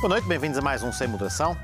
Boa noite, bem-vindos a mais um Sem Moderação.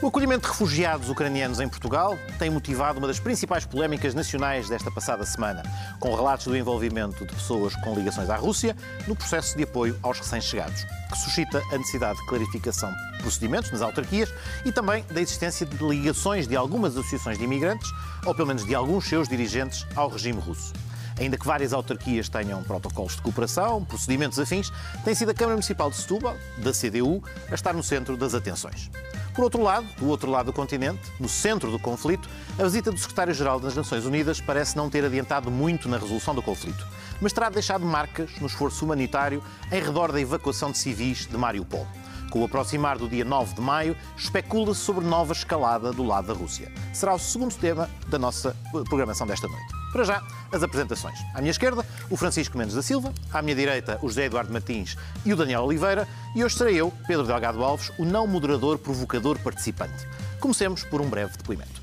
O acolhimento de refugiados ucranianos em Portugal tem motivado uma das principais polémicas nacionais desta passada semana, com relatos do envolvimento de pessoas com ligações à Rússia no processo de apoio aos recém-chegados, que suscita a necessidade de clarificação de procedimentos nas autarquias e também da existência de ligações de algumas associações de imigrantes, ou pelo menos de alguns seus dirigentes, ao regime russo. Ainda que várias autarquias tenham protocolos de cooperação, procedimentos afins, tem sido a Câmara Municipal de Setúbal, da CDU, a estar no centro das atenções. Por outro lado, do outro lado do continente, no centro do conflito, a visita do secretário-geral das Nações Unidas parece não ter adiantado muito na resolução do conflito, mas terá deixado marcas no esforço humanitário em redor da evacuação de civis de Mariupol. Com o aproximar do dia 9 de maio, especula-se sobre nova escalada do lado da Rússia. Será o segundo tema da nossa programação desta noite. Para já, as apresentações. À minha esquerda, o Francisco Mendes da Silva, à minha direita, o José Eduardo Martins e o Daniel Oliveira, e hoje serei eu, Pedro Delgado Alves, o não moderador provocador participante. Comecemos por um breve depoimento.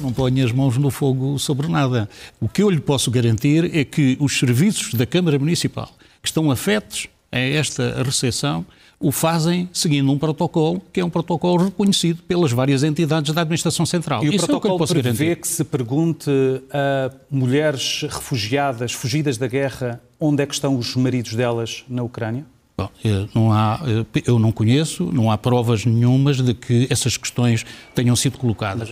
Não ponho as mãos no fogo sobre nada. O que eu lhe posso garantir é que os serviços da Câmara Municipal que estão afetos a esta recepção o fazem seguindo um protocolo que é um protocolo reconhecido pelas várias entidades da Administração Central. E o Isso protocolo é o que prevê garantir. que se pergunte a mulheres refugiadas, fugidas da guerra, onde é que estão os maridos delas na Ucrânia? Bom, eh, não há, eh, eu não conheço, não há provas nenhumas de que essas questões tenham sido colocadas.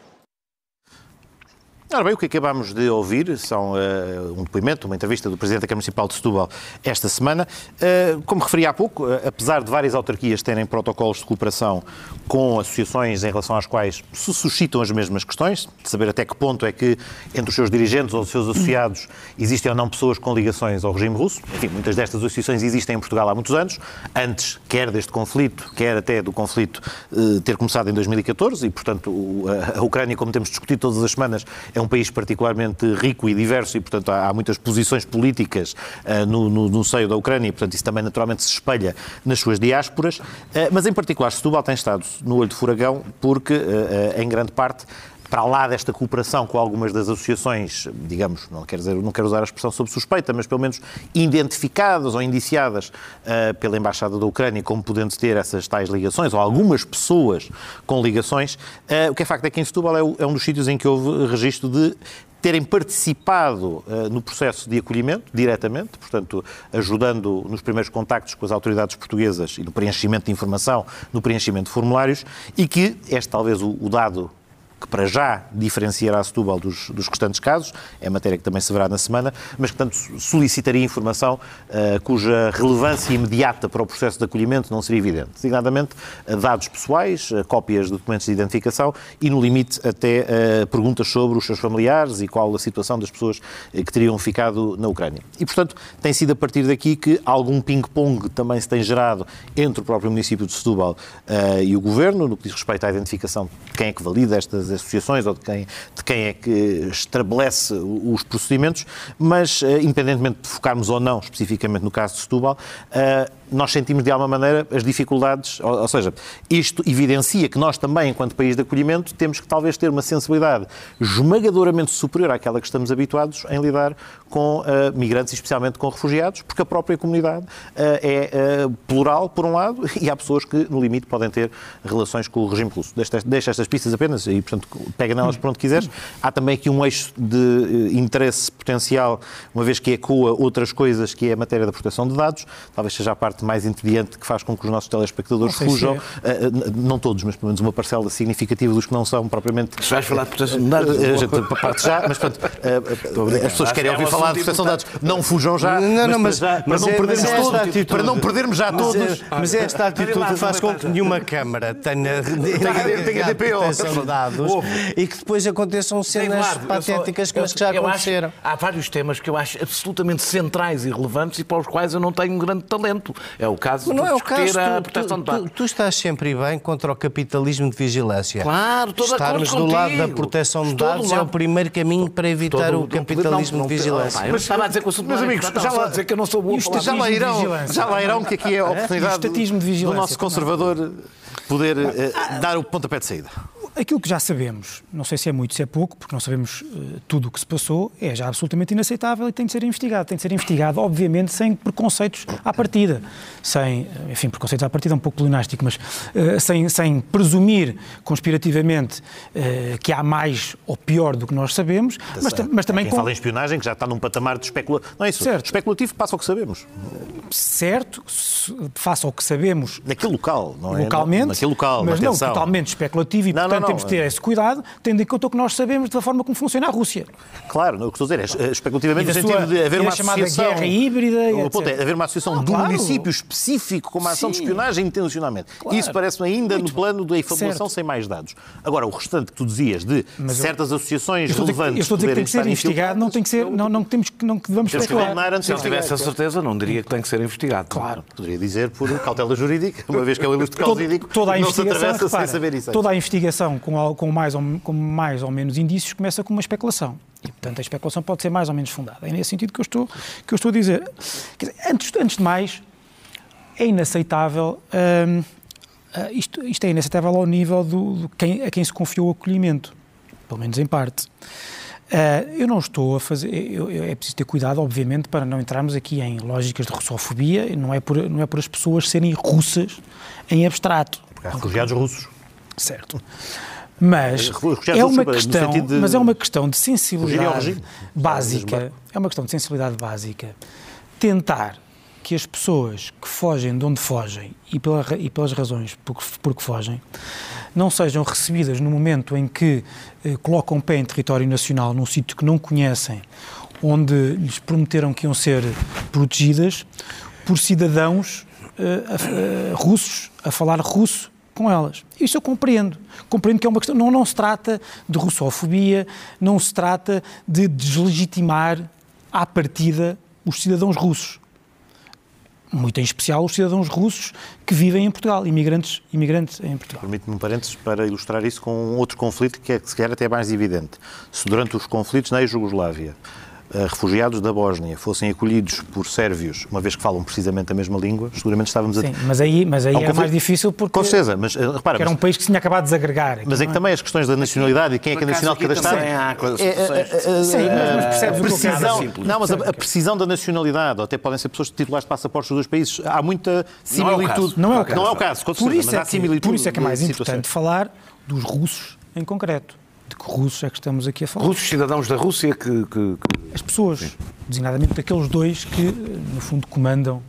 Ora bem, o que acabamos de ouvir são uh, um depoimento, uma entrevista do Presidente da Câmara Municipal de Setúbal esta semana. Uh, como referi há pouco, uh, apesar de várias autarquias terem protocolos de cooperação com associações em relação às quais se suscitam as mesmas questões, de saber até que ponto é que entre os seus dirigentes ou os seus associados existem ou não pessoas com ligações ao regime russo. Enfim, muitas destas associações existem em Portugal há muitos anos, antes quer deste conflito, quer até do conflito ter começado em 2014 e, portanto, a Ucrânia, como temos discutido todas as semanas, é um país particularmente rico e diverso e, portanto, há, há muitas posições políticas uh, no, no, no, seio da Ucrânia e, portanto, isso também naturalmente se espelha nas suas diásporas. Uh, mas, em particular, Setúbal tem estado no olho de furacão porque, uh, em grande parte, para lá desta cooperação com algumas das associações, digamos, não quero, dizer, não quero usar a expressão sob suspeita, mas pelo menos identificadas ou indiciadas uh, pela Embaixada da Ucrânia como podendo ter essas tais ligações, ou algumas pessoas com ligações, uh, o que é facto é que em Setúbal é, é um dos sítios em que houve registro de terem participado uh, no processo de acolhimento, diretamente, portanto, ajudando nos primeiros contactos com as autoridades portuguesas e no preenchimento de informação, no preenchimento de formulários, e que este talvez o, o dado que para já diferenciará Setúbal dos, dos restantes casos, é matéria que também se verá na semana, mas que, portanto, solicitaria informação uh, cuja relevância imediata para o processo de acolhimento não seria evidente. Designadamente, uh, dados pessoais, uh, cópias de documentos de identificação e, no limite, até perguntas sobre os seus familiares e qual a situação das pessoas que teriam ficado na Ucrânia. E, portanto, tem sido a partir daqui que algum ping-pong também se tem gerado entre o próprio município de Setúbal e o Governo, no que diz respeito à identificação de quem é que valida estas associações ou de quem, de quem é que estabelece os procedimentos, mas, independentemente de focarmos ou não especificamente no caso de Setúbal, nós sentimos de alguma maneira as dificuldades, ou, ou, seja, isto evidencia que nós também, enquanto país de acolhimento, temos que talvez ter uma sensibilidade esmagadoramente superior àquela que estamos habituados em lidar com uh, migrantes, especialmente com refugiados, porque a própria comunidade uh, é uh, plural, por um lado, e há pessoas que, no limite, podem ter relações com o regime russo. Deixa, deixa estas pistas apenas e, portanto, pega nelas por onde quiseres. Há também aqui um eixo de interesse potencial, uma vez que ecoa outras coisas, que é a matéria da proteção de dados, talvez seja a parte mais entediante que faz com que os nossos telespectadores fujam, é. não todos, mas pelo menos uma parcela significativa dos que não são propriamente... Se vais falar de proteção de dados... A parte já, mas portanto, as pessoas querem ouvir falar de proteção de dados, não fujam já, não, não, mas, mas, para, não é, perdermos é todos, atitude, para não perdermos já mas todos... É, mas é esta atitude faz com que nenhuma Câmara tenha, tenha DPO proteção de dados e que depois aconteçam cenas patéticas como as que já aconteceram. há vários temas que eu acho absolutamente centrais e relevantes e para os quais eu não tenho um grande talento. É o caso não de é o caso, a tu, proteção tu, de dados. Tu, tu, estás sempre bem contra o capitalismo de vigilância. Claro, estou de Estarmos do lado contigo. da proteção de dados é lado. o primeiro caminho para evitar Todo- o não- capitalismo não- de não- vigilância. Pá, eu estava a dizer que o assunto Meus não amigos, já lá- dizer que eu não sou bom Já lá irão, vigilância. já lá irão que aqui é a oportunidade estatismo de do nosso é? conservador poder eh, dar o pontapé de saída. Aquilo que já sabemos, não sei se é muito, se é pouco, porque não sabemos uh, tudo o que se passou, é já absolutamente inaceitável e tem de ser investigado. Tem de ser investigado, obviamente, sem preconceitos à partida. Sem, enfim, preconceitos à partida é um pouco pleonástico, mas uh, sem, sem presumir conspirativamente uh, que há mais ou pior do que nós sabemos, mas, mas também... Quem com... fala em espionagem que já está num patamar de especulativo. Não é isso? Certo. Especulativo passa ao que sabemos. Certo, faça ao que sabemos... Naquele local, não é? Localmente. Naquele local, mas não totalmente especulativo e, não, portanto, temos de ter esse cuidado, tendo em conta o que nós sabemos da forma como funciona a Rússia. Claro, o que estou a dizer é especulativamente no sentido de haver uma associação... guerra híbrida... O ponto é haver uma associação ah, de um claro. município específico com uma ação Sim. de espionagem intencionalmente. Claro. Isso parece-me ainda Muito no plano da informação sem mais dados. Agora, o restante que tu dizias de mas certas eu, associações eu relevantes... Eu estou a dizer que tem que ser investigado, não tem que ser... Não, não temos que... Não devemos especular. Se eu tivesse a certeza, não diria que tem que ser investigado. Claro. Poderia dizer por cautela jurídica, uma vez que é o ilustre causídico, toda a não se atravessa repara, sem saber isso. Toda a investigação com, com, mais ou, com mais ou menos indícios começa com uma especulação. E, portanto, a especulação pode ser mais ou menos fundada. É nesse sentido que eu estou, que eu estou a dizer. dizer antes, antes de mais, é inaceitável. Hum, uh, isto, isto, é inaceitável ao nível do, do quem, a quem se confiou o acolhimento, pelo menos em parte. Uh, eu não estou a fazer. Eu, eu, é preciso ter cuidado, obviamente, para não entrarmos aqui em lógicas de russofobia. Não é por, não é por as pessoas serem russas em abstrato. Porque há refugiados russos. Certo. Mas é uma questão, de... mas é uma questão de sensibilidade básica. É uma questão de sensibilidade básica. Tentar que as pessoas que fogem de onde fogem e, pela, e pelas razões por, por que fogem não sejam recebidas no momento em que eh, colocam pé em território nacional, num sítio que não conhecem, onde lhes prometeram que iam ser protegidas, por cidadãos eh, a, a, russos a falar russo com elas. Isso eu compreendo. Compreendo que é uma questão. Não, não se trata de russofobia, não se trata de deslegitimar à partida os cidadãos russos. Muito em especial os cidadãos russos que vivem em Portugal, imigrantes, imigrantes em Portugal. Permite-me um parênteses para ilustrar isso com outro conflito que é, se calhar, até mais evidente. Se durante os conflitos na ex-Jugoslávia refugiados da Bósnia fossem acolhidos por sérvios, uma vez que falam precisamente a mesma língua, seguramente estávamos Sim, a... mas aí, mas aí é mais difícil porque... Com certeza, mas eh, repara... era um país que se tinha acabado de desagregar. Mas é que é? também as questões da nacionalidade e quem é que é nacional de cada Estado... É, é, Sim, mas percebes a precisão, Não, mas a, precisão da nacionalidade, ou até podem ser pessoas titulares de passaportes dos dois países, há muita similitude. Não é o caso. Não é o caso, com certeza, mas há similitude. Por isso é que é mais importante falar dos russos em concreto de que russos é que estamos aqui a falar. Russos, cidadãos da Rússia que... que, que... As pessoas, Sim. designadamente daqueles dois que, no fundo, comandam uh, uh,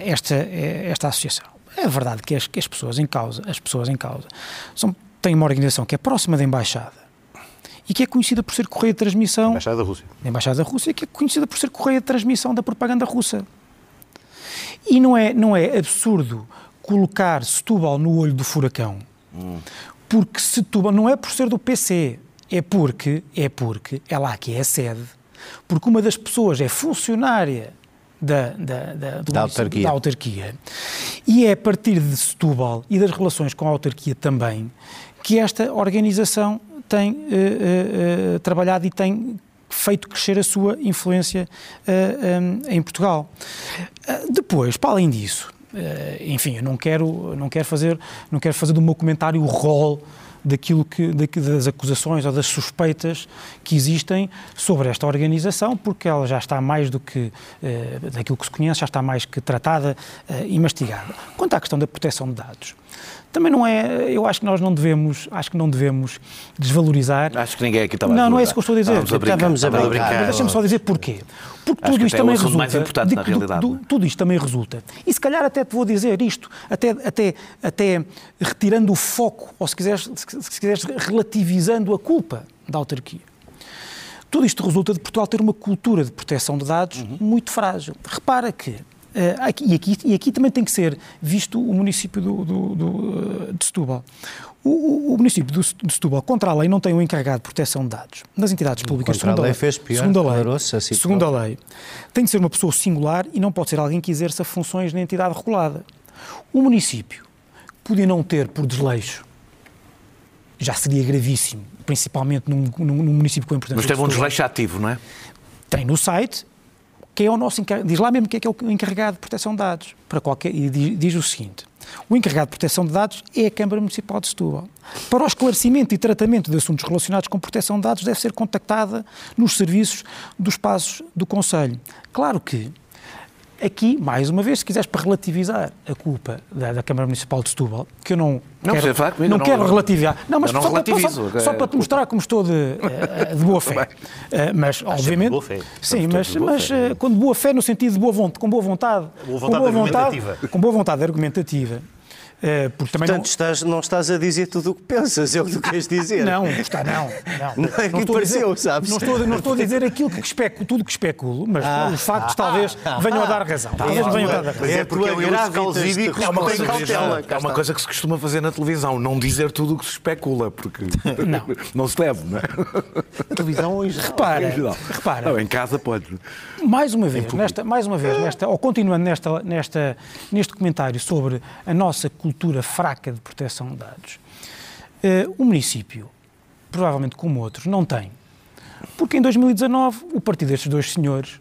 esta, esta associação. É verdade que as, que as pessoas em causa, as pessoas em causa, são, têm uma organização que é próxima da Embaixada e que é conhecida por ser correia de transmissão... Embaixada da Rússia. Embaixada da Rússia, que é conhecida por ser correia de transmissão da propaganda russa. E não é, não é absurdo colocar Setúbal no olho do furacão, hum porque Setúbal não é por ser do PC, é porque, é porque é lá que é a sede, porque uma das pessoas é funcionária da, da, da, da, autarquia. da, autarquia. E é a partir de Setúbal e das relações com a autarquia também que esta organização tem uh, uh, uh, trabalhado e tem feito crescer a sua influência um, em Portugal. depois, para além disso, enfim, eu não quero, não quero fazer, não quero fazer do meu comentário o rol daquilo que das acusações ou das suspeitas que existem sobre esta organização, porque ela já está mais do que eh, daquilo que se conhece, já está mais que tratada eh, e mastigada. Quanto à questão da proteção de dados, também não é, eu acho que nós não devemos, acho que não devemos desvalorizar. Acho que ninguém aqui estava Não, não é isso que eu estou a dizer. Estamos a brincar. Estamos a brincar. Mas deixa-me só dizer porquê. Porque acho tudo isto também é resulta. Mais importante, de, na realidade. Do, do, tudo isto também resulta. E se calhar até te vou dizer isto, até, até, até retirando o foco, ou se quiseres, se quiseres relativizando a culpa da autarquia. Tudo isto resulta de Portugal ter uma cultura de proteção de dados uhum. muito frágil. Repara que aqui, e, aqui, e aqui também tem que ser visto o município do, do, do, de Setúbal. O, o, município de Setúbal, contra a lei, não tem um encarregado de proteção de dados. Nas entidades públicas, contra segundo a lei, fez pior, segundo a lei, assim segundo a lei, tem de ser uma pessoa singular e não pode ser alguém que exerça funções na entidade regulada. O município podia não ter, por desleixo, já seria gravíssimo, principalmente num, num, num município com importância. Mas teve um desleixo ativo, não é? Tem no site quem é o nosso diz lá mesmo quem é, que é o encarregado de proteção de dados para qualquer e diz, diz, o seguinte O encarregado de proteção de dados é a Câmara Municipal de Setúbal. Para o esclarecimento e tratamento de assuntos relacionados com proteção de dados, deve ser contactada nos serviços dos passos do Conselho. Claro que Aqui, mais uma vez, se quiseres para relativizar a culpa da, da Câmara Municipal de Setúbal, que eu não, não quero, falar comigo, não, não quero relativizar. Não, mas não só, para, só, só, para te mostrar como estou de, eh, de boa fé. Mas, obviamente. Boa fé. Sim, mas, mas quando boa fé no sentido de boa vontade, com boa vontade. Boa vontade com boa vontade, com boa vontade argumentativa. Uh, porque também Portanto, não... Estás, não estás a dizer tudo o que pensas, é o que tu queres dizer. Não, está, não. Não, não é que pareceu, sabes? Não estou, não estou a dizer aquilo que especulo, tudo que especulo, mas ah, os factos ah, talvez ah, venham a dar razão. Talvez venham a dar razão. É porque é o causídico é uma, coisa que, é uma coisa que se costuma fazer na televisão, não dizer tudo o que se especula, porque não, não se deve, não é? Na televisão hoje. Repara, repara. Não, em casa pode. Mais uma vez, nesta, mais uma vez, nesta, ou continuando nesta, nesta, neste comentário sobre a nossa cultura fraca de proteção de dados. Uh, o município, provavelmente como outros, não tem. Porque em 2019 o partido destes dois senhores,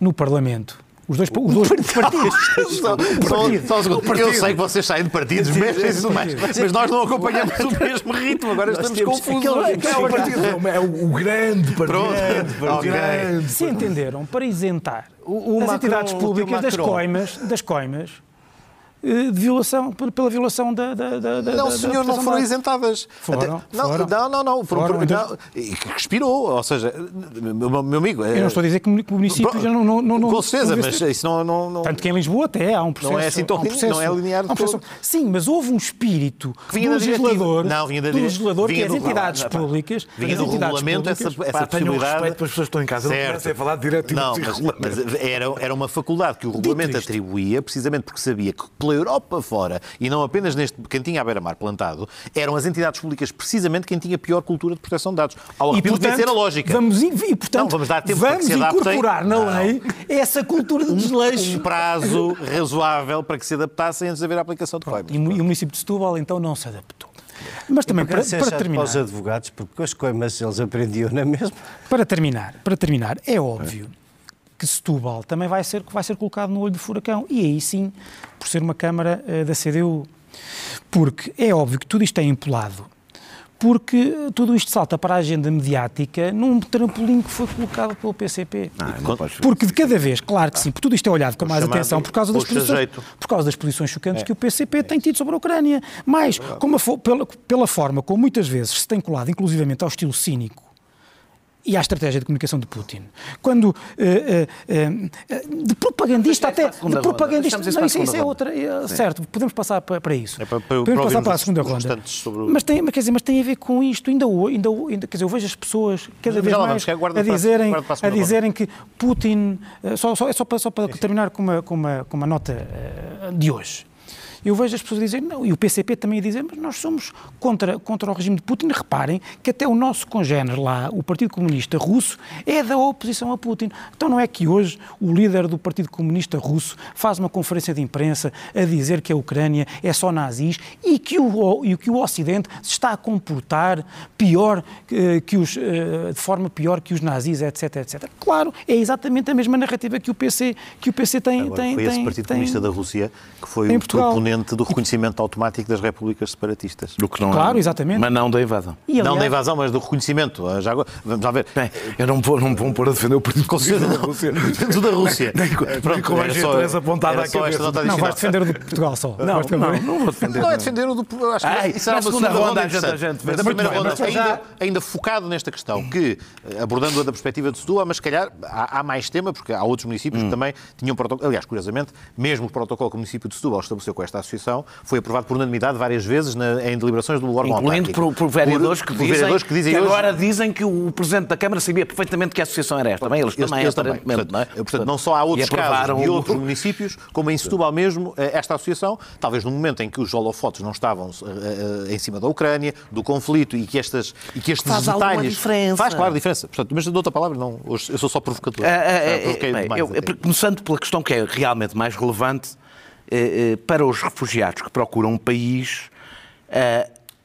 no Parlamento, os dois, os dois partidos. só, só, só, eu sei que vocês saem de partidos, mas, mas, mas nós não acompanhamos o mesmo ritmo, agora estamos confusos. é, o partido, é o, o grande partido. Pronto, grande, Se entenderam para isentar o, o as entidades públicas das coimas, das coimas de violação, pela violação da. da, da não, da, senhor, não foram isentadas. Foram, Até, não, foram. não, não, não, foram, então... e que respirou, ou seja, meu, amigo. Eu não estou a dizer que o município já não. não, não com certeza, mas isso não, não, não. Tanto que em Lisboa até há um processo. Não é assim tão um processo, não é linear um processo, Sim, mas houve um espírito vinha do legislador, não, vinha da do legislador vinha que as entidades públicas. Vinha do regulamento essa, essa possibilidade. respeito para as pessoas que estão em casa, certo. não a falar direto Não, mas era uma faculdade que o regulamento atribuía, precisamente porque sabia que pela Europa fora e não apenas neste cantinho à beira-mar plantado, eram as entidades públicas precisamente quem tinha pior cultura de proteção de dados. Ao e, portanto, ser a lógica. Vamos, e, portanto, não, vamos dar tempo vamos para que se incorporar na não. lei essa cultura de desleixo. Um, um prazo razoável para que se adaptassem antes de haver a aplicação de coimas. E, e o município de Setúbal, então, não se adaptou. Mas também para, para terminar. Para os advogados, porque com as coimas eles aprendiam na mesma. Para terminar, para terminar, é óbvio que Setúbal também vai ser, vai ser colocado no olho do furacão. E aí sim, por ser uma Câmara uh, da CDU. Porque é óbvio que tudo isto é empolado. Porque tudo isto salta para a agenda mediática num trampolim que foi colocado pelo PCP. Ah, porque de cada vez, claro que sim, porque tudo isto é olhado com mais atenção por causa das posições, por causa das posições chocantes é. que o PCP é. tem tido sobre a Ucrânia. Mas, como a, pela, pela forma como muitas vezes se tem colado, inclusivamente ao estilo cínico, e à estratégia de comunicação de Putin. Quando uh, uh, de propagandista até de propagandista, não, isso, isso é outra, é, certo, podemos passar para, para isso. É para, para, podemos passar para a segunda ronda. O... Mas tem, quer dizer, mas tem a ver com isto, ainda, ainda, ainda quer dizer, eu vejo as pessoas cada vez mais a dizerem, a, a dizerem que Putin, só, só, é só para, só para terminar com uma, com uma, com uma nota de hoje. Eu vejo as pessoas a dizer, não, e o PCP também a dizer, mas nós somos contra, contra o regime de Putin. Reparem que até o nosso congénero lá, o Partido Comunista Russo, é da oposição a Putin. Então não é que hoje o líder do Partido Comunista Russo faz uma conferência de imprensa a dizer que a Ucrânia é só nazis e que o, e que o Ocidente se está a comportar pior que, que os, eh, de forma pior que os nazis, etc, etc. Claro, é exatamente a mesma narrativa que o PC, que o PC tem. Agora, tem foi esse Partido tem, Comunista da Rússia que foi o proponente do reconhecimento automático das repúblicas separatistas. Do que não claro, é, exatamente. Mas não da invasão. E, aliás... Não da invasão, mas do reconhecimento. Ah, já, vamos lá ver. Bem, eu não vou, não vou pôr a defender o Partido Comunista da Rússia. Da Rússia. Pronto, com a G3 apontada à cabeça. Não, vais defender o de Portugal só. Não, não, não vou defender. Não é defender o do... Acho que isso era uma segunda ronda. A gente, a primeira ronda, ainda focado nesta questão, que, eh, abordando-a da perspectiva de Setúbal, mas se calhar há mais tema, porque há outros municípios que hum. também tinham protocolo. Aliás, curiosamente, mesmo o protocolo que o município de Setúbal estabeleceu com esta associação foi aprovado por unanimidade várias vezes na, em deliberações do órgão Incluindo por, por, vereadores, por, que, por dizem, vereadores que dizem que hoje... agora dizem que o Presidente da Câmara sabia perfeitamente que a associação era esta. Também eles, eles também, eles também. Portanto, não é? portanto, não só há outros casos de outros municípios, como em Setúbal mesmo, eh, esta associação, talvez no momento em que os holofotes não estavam uh, em cima da Ucrânia, do conflito e que, estas, e que estes faz detalhes... diferença. Faz, claro, diferença. Portanto, mas de outra palavra, não, hoje eu sou só provocador. Uh, uh, uh, eu, começando pela questão que é realmente mais relevante, para os refugiados que procuram um país,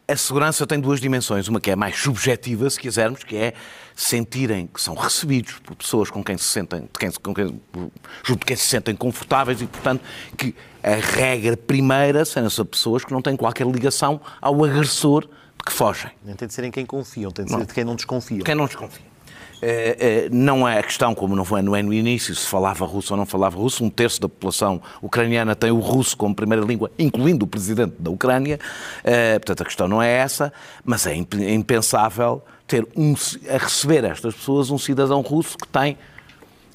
a segurança tem duas dimensões. Uma que é mais subjetiva, se quisermos, que é sentirem que são recebidos por pessoas com quem se sentem, de quem, com quem, junto de quem se sentem confortáveis e, portanto, que a regra primeira são essas pessoas que não têm qualquer ligação ao agressor de que fogem. Nem tem de ser em quem confiam, tem de ser não. de quem não desconfia. Quem não desconfia. É, é, não é a questão, como não foi, não é no início, se falava russo ou não falava russo. Um terço da população ucraniana tem o russo como primeira língua, incluindo o presidente da Ucrânia. Portanto, a questão não é essa, mas é impensável ter um, a receber estas pessoas um cidadão russo que tem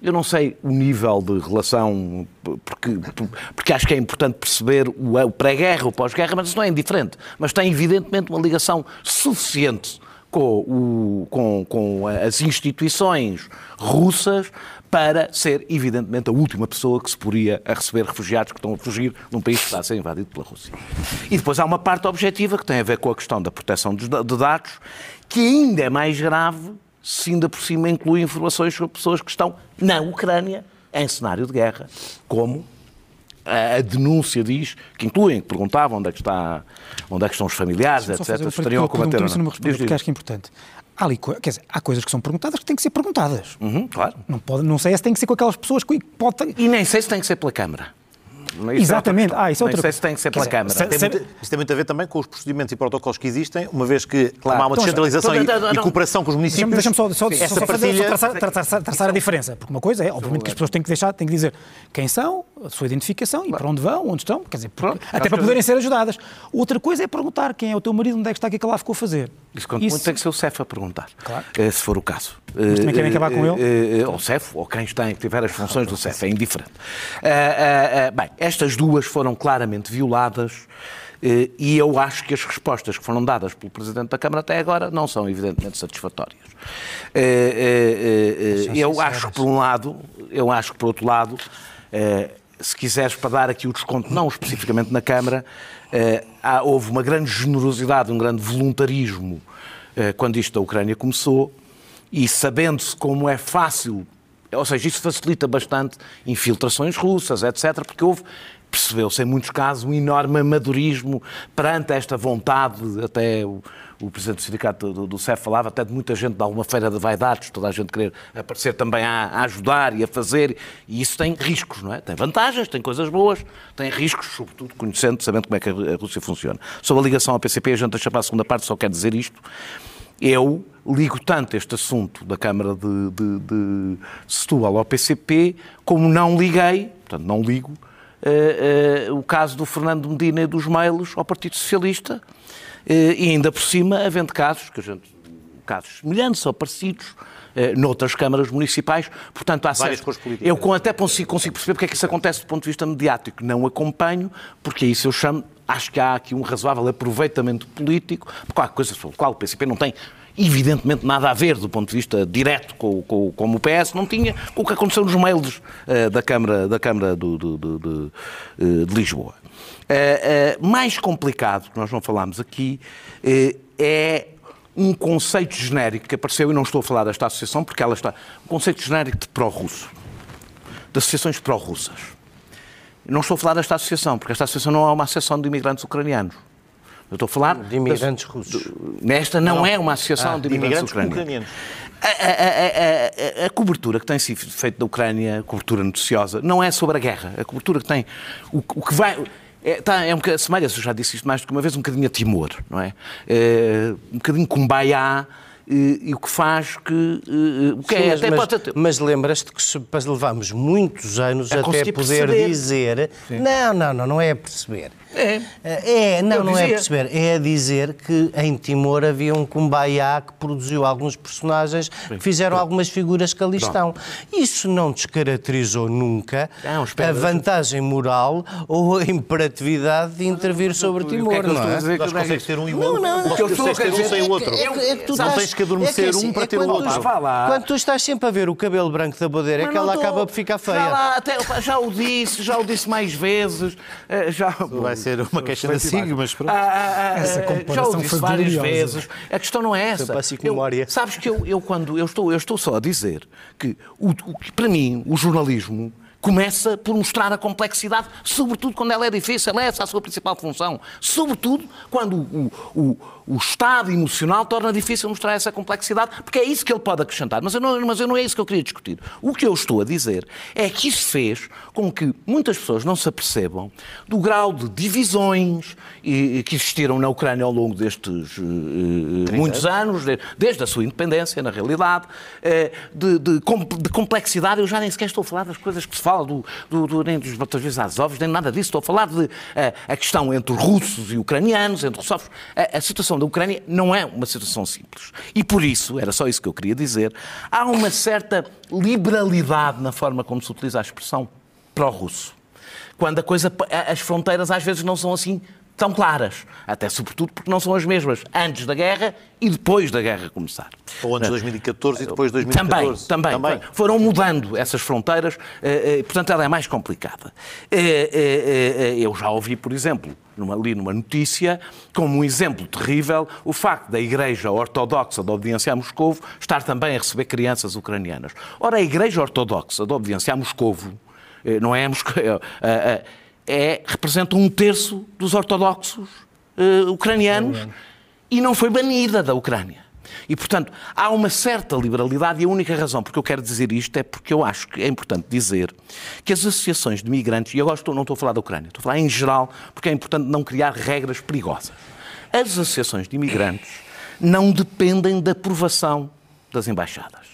eu não sei o nível de relação, porque, porque acho que é importante perceber o pré-guerra, o pós-guerra, mas isso não é indiferente. Mas tem, evidentemente, uma ligação suficiente com, o, com, com as instituições russas para ser, evidentemente, a última pessoa que se poria a receber refugiados que estão a fugir num país que está a ser invadido pela Rússia. E depois há uma parte objetiva que tem a ver com a questão da proteção de dados, que ainda é mais grave se ainda por cima inclui informações sobre pessoas que estão na Ucrânia em cenário de guerra, como a, denúncia diz, que incluem, que perguntavam onde é que, está, onde é que estão os familiares, etc. Fazer, estariam a combater. Não, não me responder, porque acho que é importante. Há, ali, quer dizer, há coisas que são perguntadas que têm que ser perguntadas. Uhum, claro. Não, pode, não sei se tem que ser com aquelas pessoas que pode... E nem sei se tem que ser pela Câmara. É Exatamente. Ah, isso é outra Não sei se tem que ser pela Câmara. Tem muito, isso tem muito a ver também com os procedimentos e protocolos que existem, uma vez que claro. há uma então, descentralização então, então, e, e, cooperação com os municípios. Deixa-me só, só, só, só partilha... traçar, traçar, traçar, a diferença, porque uma coisa é, obviamente, que as pessoas têm que deixar, têm que dizer quem são, a sua identificação e para onde vão, onde estão, quer dizer, porque, até para poderem ser ajudadas. Outra coisa é perguntar quem é o teu marido, onde é que está, o que é que lá ficou a fazer. Isso, quando Isso... tem que ser o CEF a perguntar, claro. Eh, se for o caso. Mas também querem acabar com ele? Ou o CEF, ou quem está, tiver as funções do CEF, é indiferente. Bem, estas duas foram claramente violadas e eu acho que as respostas que foram dadas pelo Presidente da Câmara até agora não são evidentemente satisfatórias. Eu acho que, por um lado, eu acho que, por outro lado, se quiseres para dar aqui o desconto, não especificamente na Câmara, eh, houve uma grande generosidade, um grande voluntarismo eh, quando isto da Ucrânia começou e sabendo-se como é fácil, ou seja, isso facilita bastante infiltrações russas, etc., porque houve percebeu-se em muitos casos um enorme amadorismo perante esta vontade, até o, presidente do sindicato do, do CEF falava até de muita gente de alguma feira de vaidades, toda a gente querer aparecer também a, a, ajudar e a fazer, e isso tem riscos, não é? Tem vantagens, tem coisas boas, tem riscos, sobretudo conhecendo, sabendo como é que a Rússia funciona. Sobre a ligação ao PCP, a gente deixa para a segunda parte, só quer dizer isto. Eu ligo tanto este assunto da Câmara de, de, de Setúbal ao PCP, como não liguei, portanto não ligo, uh, uh, o caso do Fernando Medina e dos Meilos ao Partido Socialista, e ainda por cima, havendo casos, que a gente, casos semelhantes ou parecidos, noutras câmaras municipais, portanto há Várias certo... Eu até consigo, consigo perceber porque é que isso acontece do ponto de vista mediático, não acompanho, porque é isso eu chamo, acho que há aqui um razoável aproveitamento político, porque há coisas sobre a qual o PCP não tem evidentemente nada a ver do ponto de vista direto com, com, como o PS não tinha com o que aconteceu nos mails uh, da Câmara, da Câmara do, do, do, de, uh, de Lisboa. Uh, mais complicado, que nós não falámos aqui, é um conceito genérico que apareceu, e não estou a falar desta associação, porque ela está. Um conceito genérico de pró-russo, de associações pró-russas. Não estou a falar desta associação, porque esta associação não é uma associação de imigrantes ucranianos. Eu estou a falar. De imigrantes das, russos. Nesta não, não, é uma associação ah, de imigrantes, de imigrantes ucranianos. A, a, a, a, cobertura que tem sido feita da Ucrânia, cobertura noticiosa, não é sobre a guerra. A cobertura que tem. O, o que vai. É, tá, é um bocadinho, semelha-se, eu já disse isto mais do que uma vez, um bocadinho a Timor, não é? é um bocadinho com Baiá, e, e, o que faz que. O que Sim, é, mas, até mas, pode... mas lembras-te que levamos muitos anos até poder perceber. dizer. Sim. Não, não, não, não é perceber. É. É, não, não é perceber. É dizer que em Timor havia um Kumbaya que produziu alguns personagens que fizeram algumas figuras que ali estão. Isso não descaracterizou nunca não, a vantagem moral ou a imperatividade de intervir sobre Timor, é não é? Nós consegues ter um e o outro. Não, não. Consegues ter um sem o outro. Não tens que adormecer um para ter o outro. Quando tu estás sempre a ver o cabelo branco da bodeira, é que ela acaba por ficar feia. Já o disse, já o disse mais vezes. Já ser uma queixa da SIG, mas pronto. Ah, ah, ah, Essa já o disse várias gloriosa. vezes. A questão não é essa. Eu, sabes que eu, eu, quando eu estou, eu estou só a dizer que, o, o, para mim, o jornalismo começa por mostrar a complexidade, sobretudo quando ela é difícil, é essa a sua principal função. Sobretudo quando o, o, o estado emocional torna difícil mostrar essa complexidade, porque é isso que ele pode acrescentar. Mas eu, não, mas eu não é isso que eu queria discutir. O que eu estou a dizer é que isso fez com que muitas pessoas não se apercebam do grau de divisões que existiram na Ucrânia ao longo destes uh, muitos anos, desde a sua independência, na realidade, uh, de, de, de, complexidade. Eu já nem sequer estou a falar das coisas que se fala, do, do, do nem dos batalhões Azovs, nem nada disso. Estou a falar de uh, a questão entre russos e ucranianos, entre russófons. A, a situação da Ucrânia não é uma situação simples. E por isso, era só isso que eu queria dizer, há uma certa liberalidade na forma como se utiliza a expressão pró-russo. Quando a coisa, as fronteiras às vezes não são assim tão claras. Até sobretudo porque não são as mesmas antes da guerra e depois da guerra começar. Ou antes de 2014 e depois de 2014. Também, também, também. Foram mudando essas fronteiras, eh, eh, portanto ela é mais complicada. Eh, eu já ouvi, por exemplo, numa, li numa notícia, como um exemplo terrível, o facto da Igreja Ortodoxa da Obediência a Moscovo estar também a receber crianças ucranianas. Ora, a Igreja Ortodoxa da Obediência a Moscovo, não é Moscovo, é, representa um terço dos ortodoxos uh, ucranianos e não foi banida da Ucrânia. E, portanto, há uma certa liberalidade e a única razão porque eu quero dizer isto é porque eu acho que é importante dizer que as associações de migrantes, e agora estou, não estou a falar da Ucrânia, estou a falar em geral, porque é importante não criar regras perigosas. As associações de imigrantes não dependem da aprovação das embaixadas.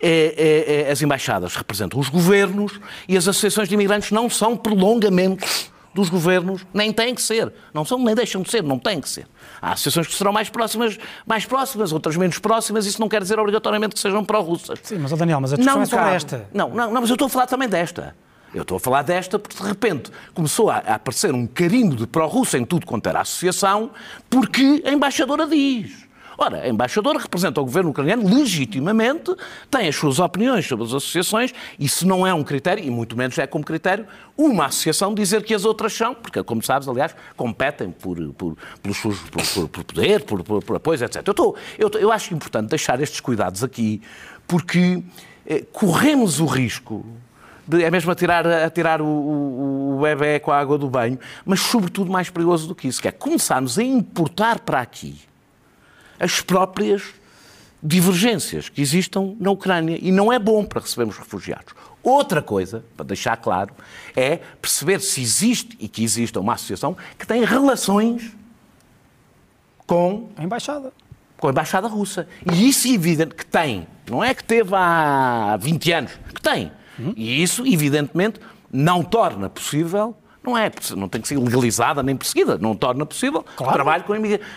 É, é, é, as embaixadas representam os governos e as associações de imigrantes não são prolongamentos dos governos, nem têm que ser. Não são, nem deixam de ser, não têm que ser. Há associações que serão mais próximas, mais próximas, outras menos próximas, isso não quer dizer obrigatoriamente que sejam pró-russas. Sim, mas, oh Daniel, mas a discussão não é sobre esta. Não, não, não, mas eu estou a falar também desta. Eu estou a falar desta porque, de repente, começou a, a aparecer um carimbo de pró-russa em tudo quanto era associação, porque a embaixadora diz. Ora, a embaixadora representa o governo ucraniano legitimamente, tem as suas opiniões sobre as associações, isso não é um critério, e muito menos é como critério, uma associação dizer que as outras são, porque, como sabes, aliás, competem por, por, pelos, por, por poder, por, por, por etc. Eu, estou, eu, eu acho importante deixar estes cuidados aqui, porque eh, corremos o risco de, é mesmo a tirar, a tirar o, o, o bebê com a água do banho, mas sobretudo mais perigoso do que isso, que é começarmos a importar para aqui as próprias divergências que existam na Ucrânia. E não é bom para recebermos refugiados. Outra coisa, para deixar claro, é perceber se existe e que exista uma associação que tem relações com a embaixada. Com a embaixada russa. E isso é evidente que tem. Não é que teve há 20 anos, que tem. Uhum. E isso, evidentemente, não torna possível não é, não tem que ser legalizada nem perseguida, não torna possível claro. o trabalho com,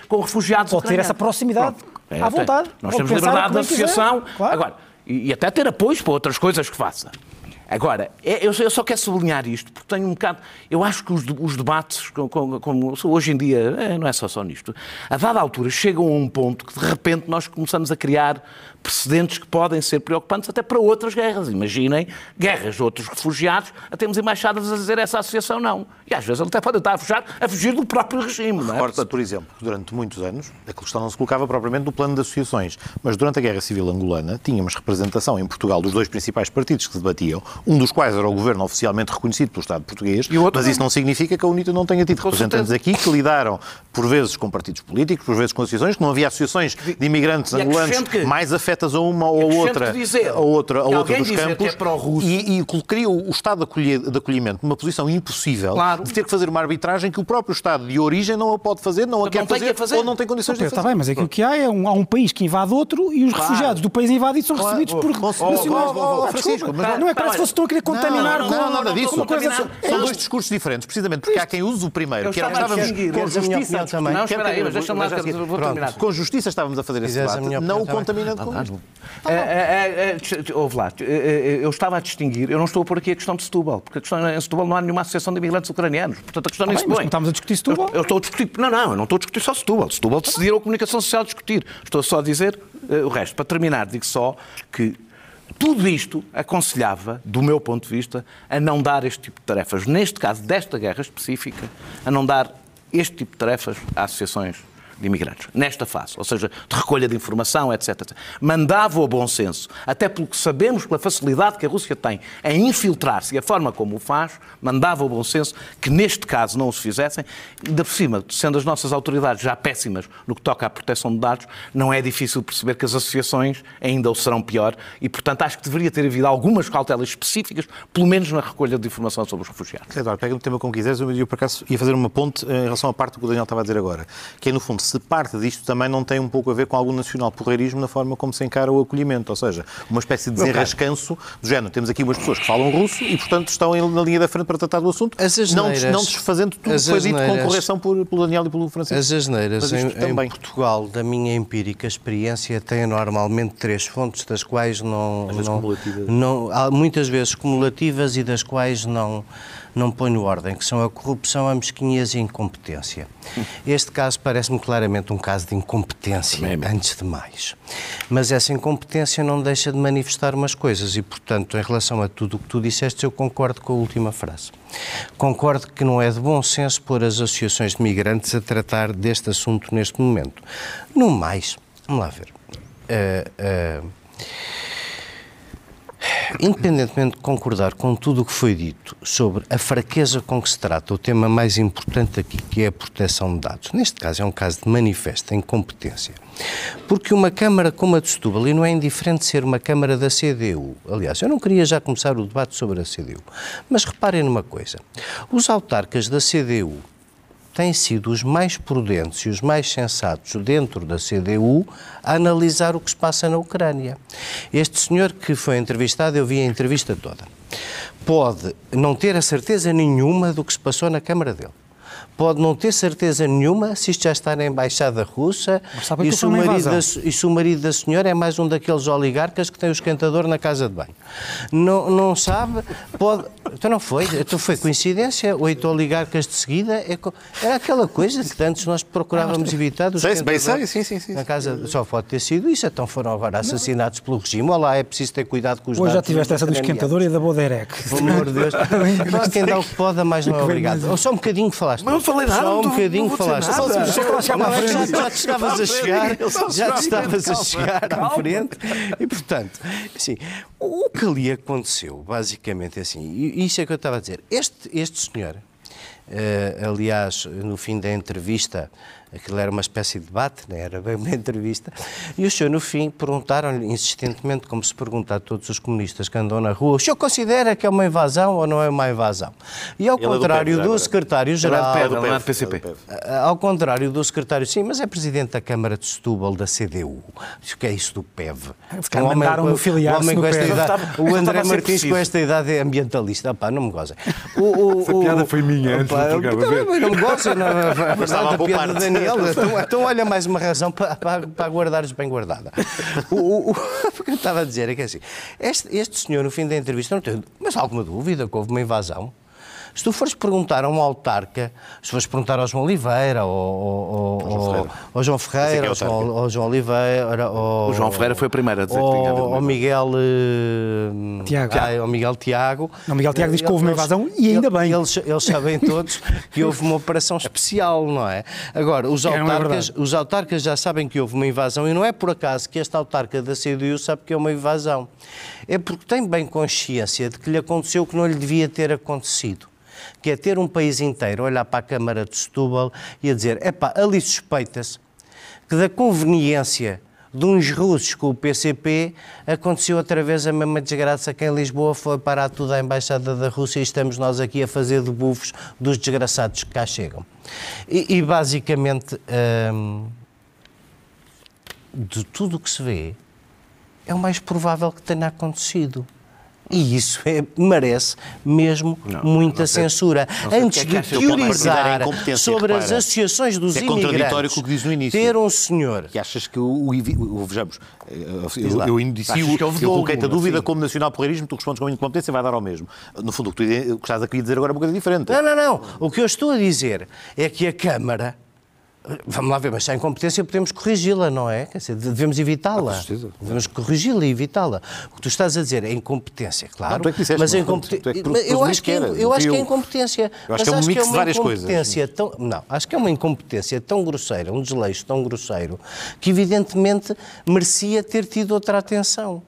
com refugiados Pode ter essa proximidade é, à vontade. Nós temos liberdade de associação. Claro. Agora, e, e, até ter apoios para outras coisas que faça. Agora, é, eu, só quero sublinhar isto, porque tenho um bocado. Eu acho que os, debates, como, hoje em dia, é, não é só só nisto, a dada altura chegam a um ponto que de repente nós começamos a criar precedentes que podem ser preocupantes até para outras guerras. Imaginem guerras de outros refugiados, a termos embaixadas a dizer essa associação não. E às vezes ele até pode estar a fugir, a fugir do próprio regime. Recordo-se, é? por exemplo, durante muitos anos, a questão não se colocava propriamente no plano de associações, mas durante a Guerra Civil Angolana tínhamos representação em Portugal dos dois principais partidos que se debatiam, um dos quais era o governo oficialmente reconhecido pelo Estado português, mas isso não significa que a UNITA não tenha tido representantes aqui que lidaram, por vezes, com partidos políticos, por vezes com associações, que não havia associações de imigrantes angolanos mais afetas a uma ou a outra, dizer, a outra, a outra dos campos é e, e colocaria o Estado de acolhimento numa posição impossível claro. de ter que fazer uma arbitragem que o próprio Estado de origem não a pode fazer, não a quer fazer, fazer, ou não tem condições de fazer. Está bem, mas aquilo que há é um, há um país que invade outro e os claro. refugiados do país invadido são claro. recebidos por nacionais. Francisco, não é parece que estão a querer contaminar com... Não, nada disso. São dois discursos diferentes, precisamente porque há quem use o primeiro, que era estávamos com justiça também. Não, espera aí, mas deixa-me lá, vou terminar. Com justiça estávamos a fazer esse debate, não o contaminando com isto. É, ouve lá, eu estava a distinguir, eu não estou a pôr aqui a questão de Setúbal, porque a questão em Setúbal não há nenhuma associação de imigrantes ucranianos, portanto a questão ah, nem se põe. estamos a discutir Setúbal? Eu, estou a discutir, não, não, eu não estou a discutir só Setúbal. Setúbal decidiram a comunicação social discutir. Estou só a dizer uh, o resto. Para terminar, digo só que tudo isto aconselhava, do meu ponto de vista, a não dar este tipo de tarefas. Neste caso, desta guerra específica, a não dar este tipo de tarefas a associações de imigrantes, nesta fase, ou seja, de recolha de informação, etc. etc. Mandava o bom senso, até pelo que sabemos, pela facilidade que a Rússia tem em infiltrar-se e a forma como o faz, mandava o bom senso que neste caso não o fizessem. Ainda por cima, sendo as nossas autoridades já péssimas no que toca à proteção de dados, não é difícil perceber que as associações ainda o serão pior e, portanto, acho que deveria ter havido algumas cautelas específicas, pelo menos na recolha de informação sobre os refugiados. Eduardo, pega o tema como quiseres, eu por acaso ia fazer uma ponte em relação à parte que o Daniel estava a dizer agora, que é, no fundo, se parte disto também não tem um pouco a ver com algum nacional porreirismo na forma como se encara o acolhimento, ou seja, uma espécie de desenrascanço do género. Temos aqui umas pessoas que falam russo e, portanto, estão na linha da frente para tratar do assunto, não, não desfazendo tudo o que foi dito com correção por, pelo Daniel e pelo Francisco. As asneiras em, em Portugal, da minha empírica experiência, têm normalmente três fontes, das quais não... não, não há muitas vezes cumulativas e das quais não não ponho ordem, que são a corrupção, a mesquinhez e a incompetência. Este caso parece-me claramente um caso de incompetência, antes de mais. Mas essa incompetência não deixa de manifestar umas coisas e, portanto, em relação a tudo o que tu disseste, eu concordo com a última frase. Concordo que não é de bom senso pôr as associações de migrantes a tratar deste assunto neste momento. No mais, vamos lá ver. Uh, uh, Independentemente de concordar com tudo o que foi dito sobre a fraqueza com que se trata o tema mais importante aqui, que é a proteção de dados, neste caso é um caso de manifesta incompetência, porque uma Câmara como a de Setúbal, e não é indiferente ser uma Câmara da CDU, aliás, eu não queria já começar o debate sobre a CDU, mas reparem numa coisa, os autarcas da CDU têm sido os mais prudentes e os mais sensatos dentro da CDU a analisar o que se passa na Ucrânia. Este senhor que foi entrevistado, eu vi a entrevista toda, pode não ter a certeza nenhuma do que se passou na Câmara dele pode não ter certeza nenhuma se isto já está na Embaixada Russa e se, o marido da, e se o marido da senhora é mais um daqueles oligarcas que tem o esquentador na casa de banho. Não, não sabe, pode... Então não foi, então foi coincidência, oito oligarcas de seguida, é, era aquela coisa que antes nós procurávamos evitar dos sei, bem sei, sim, sim, sim. Na casa, só pode ter sido isso, então foram agora assassinados pelo regime. Olá, é preciso ter cuidado com os Hoje já tiveste essa do esquentador e da Boderec. Pelo amor de Deus. Quem dá o que pode, mais não é obrigado. Só um bocadinho que falaste falei nada. Só um bocadinho falaste. Já te estavas a chegar, já te estavas a chegar à frente. E, portanto, assim, o que ali aconteceu, basicamente, é assim, e isso é que eu estava a dizer. Este, este senhor, uh, aliás, no fim da entrevista, aquilo era uma espécie de debate, né? era bem uma entrevista, e o senhor, no fim, perguntaram-lhe insistentemente, como se pergunta a todos os comunistas que andam na rua, o senhor considera que é uma invasão ou não é uma invasão? E ao Ele contrário é do, do secretário-geral... É PCP. Ao contrário do secretário, sim, mas é presidente da Câmara de Setúbal, da CDU. O que é isso do PEV? Um homem, mandaram filiar homem com esta PEV. idade, o André Martins com esta idade é ambientalista. Pá, não me gozem. O, o, Essa piada foi minha antes opa, do programa. Não me gozem, não, a verdade, a piada da Então, então, olha mais uma razão para, para, para guardares bem guardada. O, o, o, que eu estava a dizer é que é assim, este, este senhor, no fim da entrevista, não tem mas alguma dúvida que houve uma invasão? Se tu fores perguntar a um autarca, se fores perguntar ao João Oliveira, ou, ou, ou, ao João Ferreira, é ao, ao João Oliveira... o João Ferreira foi a primeira a dizer que tinha havido Ao Miguel... Uh, Tiago. Ah, ao Miguel Tiago. Não, Miguel Tiago diz que houve uma invasão e ainda bem. Eles, eles sabem todos que houve uma operação especial, não é? Agora, os é autarcas, é os autarcas já sabem que houve uma invasão e não é por acaso que este autarca da CDU sabe que é uma invasão. É porque tem bem consciência de que lhe aconteceu o que não lhe devia ter acontecido que é ter um país inteiro olhar para a Câmara de Setúbal e a dizer: epá, ali suspeita-se que da conveniência de uns russos com o PCP aconteceu outra vez a mesma desgraça que em Lisboa foi parar tudo à Embaixada da Rússia e estamos nós aqui a fazer de bufos dos desgraçados que cá chegam. E, e basicamente, hum, de tudo o que se vê, é o mais provável que tenha acontecido. E isso é, merece mesmo não, muita não censura. Antes de teorizar sobre as associações dos é imigrantes, com o que diz no início. ter um senhor... Que achas que o... o, o vejamos, eu, eu inicio, eu coloquei-te a dúvida assim. como nacional porreirismo, tu respondes com incompetência e vai dar ao mesmo. No fundo, o que, tu, o que estás aqui a dizer agora é uma coisa diferente. Não, não, não. O que eu estou a dizer é que a Câmara Vamos lá ver, mas se há incompetência podemos corrigi-la, não é? Quer dizer, devemos evitá-la. Ah, devemos corrigi-la e evitá-la. O que tu estás a dizer é incompetência, claro. Não, tu é que disseste, mas é incompetência. É eu acho que, é, eu acho que é incompetência. Eu acho que é um mix de várias coisas. Tão, não, acho que é uma incompetência tão grosseira, um desleixo tão grosseiro, que evidentemente merecia ter tido outra atenção.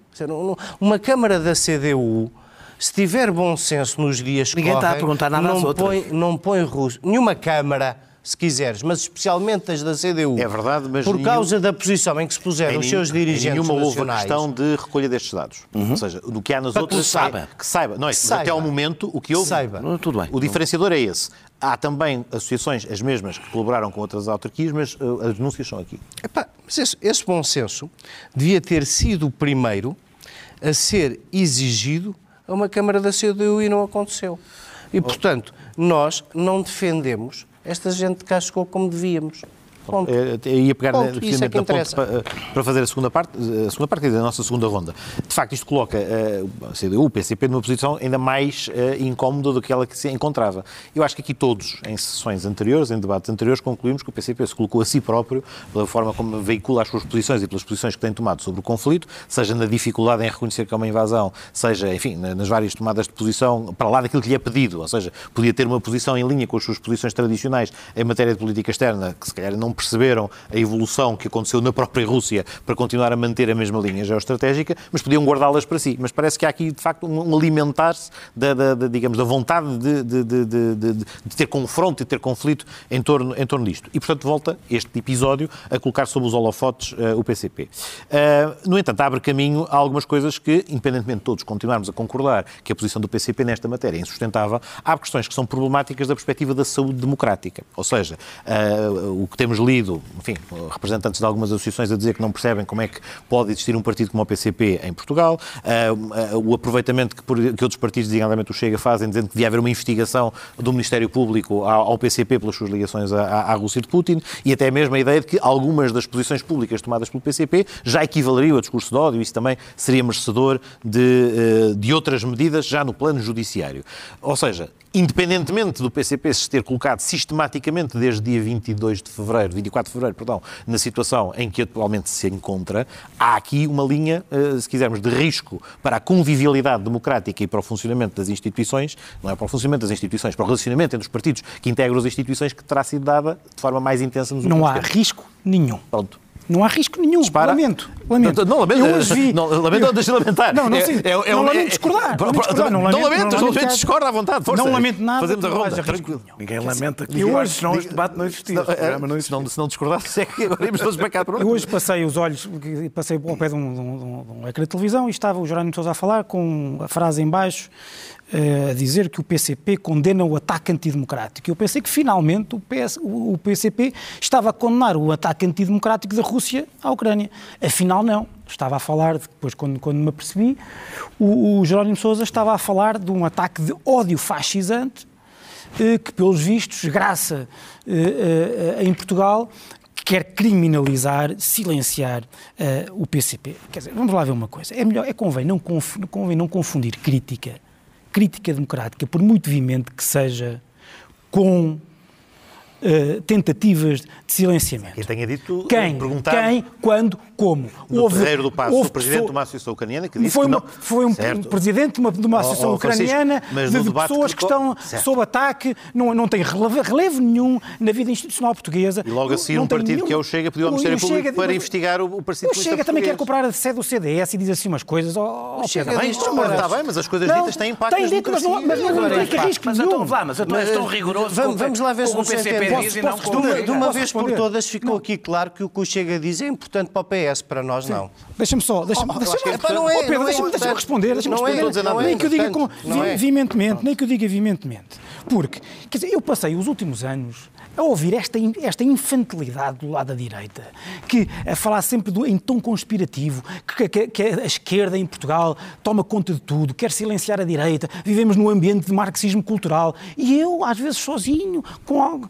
Uma Câmara da CDU se tiver bom senso nos dias que Ninguém correm, está a perguntar nada não às põe, não põe russo. Nenhuma Câmara se quiseres, mas especialmente as da CDU. É verdade, mas por causa nenhum... da posição em que se puseram os seus dirigentes nenhuma houve a questão de recolha destes dados. Uhum. Ou seja, do que há nas Para outras... Que saiba. Que saiba. Não é, que saiba. Até ao momento, o que houve... Saiba. Não, tudo bem. O diferenciador é esse. Há também associações, as mesmas, que colaboraram com outras autarquias, mas uh, as denúncias são aqui. Epá, mas esse, esse bom senso devia ter sido o primeiro a ser exigido a uma Câmara da CDU e não aconteceu. E, portanto, nós não defendemos esta gente cá chegou como devíamos. Ponto. Eu ia pegar Ponto. Isso é que interessa. Para, para, fazer a segunda parte, a segunda parte da nossa segunda ronda. De facto, isto coloca a CDU, o PCP, numa posição ainda mais incómoda do que aquela que se encontrava. Eu acho que aqui todos, em sessões anteriores, em debates anteriores, concluímos que o PCP se colocou a si próprio, pela forma como veicula as suas posições e pelas posições que tem tomado sobre o conflito, seja na dificuldade em reconhecer que é uma invasão, seja, enfim, nas várias tomadas de posição, para lá daquilo que lhe é pedido, ou seja, podia ter uma posição em linha com as suas posições tradicionais em matéria de política externa, que se calhar não perceberam a evolução que aconteceu na própria Rússia para continuar a manter a mesma linha geoestratégica, mas podiam guardá-las para si. Mas parece que há aqui, de facto, um alimentar-se da, da, da, digamos, da vontade de, de, de, de, ter confronto e ter conflito em torno, em torno disto. E, portanto, volta este episódio a colocar sob os holofotes uh, o PCP. Uh, eh, no entanto, abre caminho a algumas coisas que, independentemente de todos continuarmos a concordar que a posição do PCP nesta matéria é insustentável, há questões que são problemáticas da perspectiva da saúde democrática. Ou seja, uh, o que temos enfim, representantes de algumas associações a dizer que não percebem como é que pode existir um partido como o PCP em Portugal, uh, uh, o aproveitamento que, por, que, outros partidos, designadamente o Chega, fazem, dizendo que devia haver uma investigação do Ministério Público ao, ao PCP pelas suas ligações à, à, Rússia de Putin, e até mesmo a ideia de que algumas das posições públicas tomadas pelo PCP já equivaleriam a discurso de ódio, isso também seria merecedor de, de outras medidas já no plano judiciário. Ou seja, independentemente do PCP se ter colocado sistematicamente desde dia 22 de fevereiro, 24 de fevereiro, perdão, na situação em que atualmente se encontra, há aqui uma linha, eh, se quisermos, de risco para a convivialidade democrática e para o funcionamento das instituições, não é para o funcionamento das instituições, para o relacionamento entre os partidos que integram as instituições que terá sido dada de forma mais intensa nos últimos Não há risco nenhum. Pronto. Não há risco nenhum. Dispara. Lamento. Lamento. Não, lamento. Eu hoje vi. Não, lamento, não, deixa lamentar. Não, não, sim. É, é, não lamento discordar. Não lamento discordar. Não lamento, não lamento, discorda à vontade. Força. Não lamento nada. Fazemos a ronda. Tranquilo. Ninguém lamenta que eu hoje, senão este debate não existia. Se não, se não discordasse, é que agora íamos todos para cá. Eu hoje passei os olhos, passei ao pé de um, de um, de um ecrã de televisão e estava o Jerónimo Sousa a falar com a frase em baixo a dizer que o PCP condena o ataque antidemocrático. Eu pensei que finalmente o, PS, o PCP estava a condenar o ataque antidemocrático da Rússia à Ucrânia. Afinal, não. Estava a falar, depois, quando, quando me apercebi, o, o Jerónimo Sousa estava a falar de um ataque de ódio fascisante eh, que, pelos vistos, graça eh, eh, em Portugal, quer criminalizar, silenciar o PCP. Quer dizer, vamos lá ver uma coisa. É melhor, é convém não, convém não confundir crítica crítica democrática, por muito vimente que seja, com uh, tentativas de silenciamento. Dito, quem, perguntar... quem, quando, como. No houve, Terreiro do Passo, o presidente de uma associação ucraniana que disse foi uma, que não... Foi um certo. presidente de uma, de uma associação oh, oh, ucraniana de, de pessoas que, que estão certo. sob ataque, não, não tem relevo, relevo, nenhum na vida institucional portuguesa. E logo a seguir um partido nenhum... que é o Chega pediu ao Ministério Público Chega, para investigar o, o Partido O Chega também quer comprar a sede do CDS e diz assim umas coisas. Oh, oh Chega, bem, está bem, mas as coisas ditas têm impacto tem dito, mas não, mas não implica risco Mas então vá, mas então és tão rigoroso Vamos lá ver se o PCP diz e não De uma vez por todas ficou aqui claro que o que o Chega diz é importante para o PS, para nós não. Deixa-me só, deixa-me oh, deixa é não é, Pedro, deixa-me deixa responder, deixa-me responder. Não é, nem que eu diga com, veementemente, nem que eu diga veementemente. Porque, quer dizer, eu passei os últimos anos a ouvir esta, esta infantilidade do lado da direita, que a falar sempre do, em tom conspirativo, que, que, que, a esquerda em Portugal toma conta de tudo, quer silenciar a direita, vivemos num ambiente de marxismo cultural. E eu, às vezes sozinho, com algo,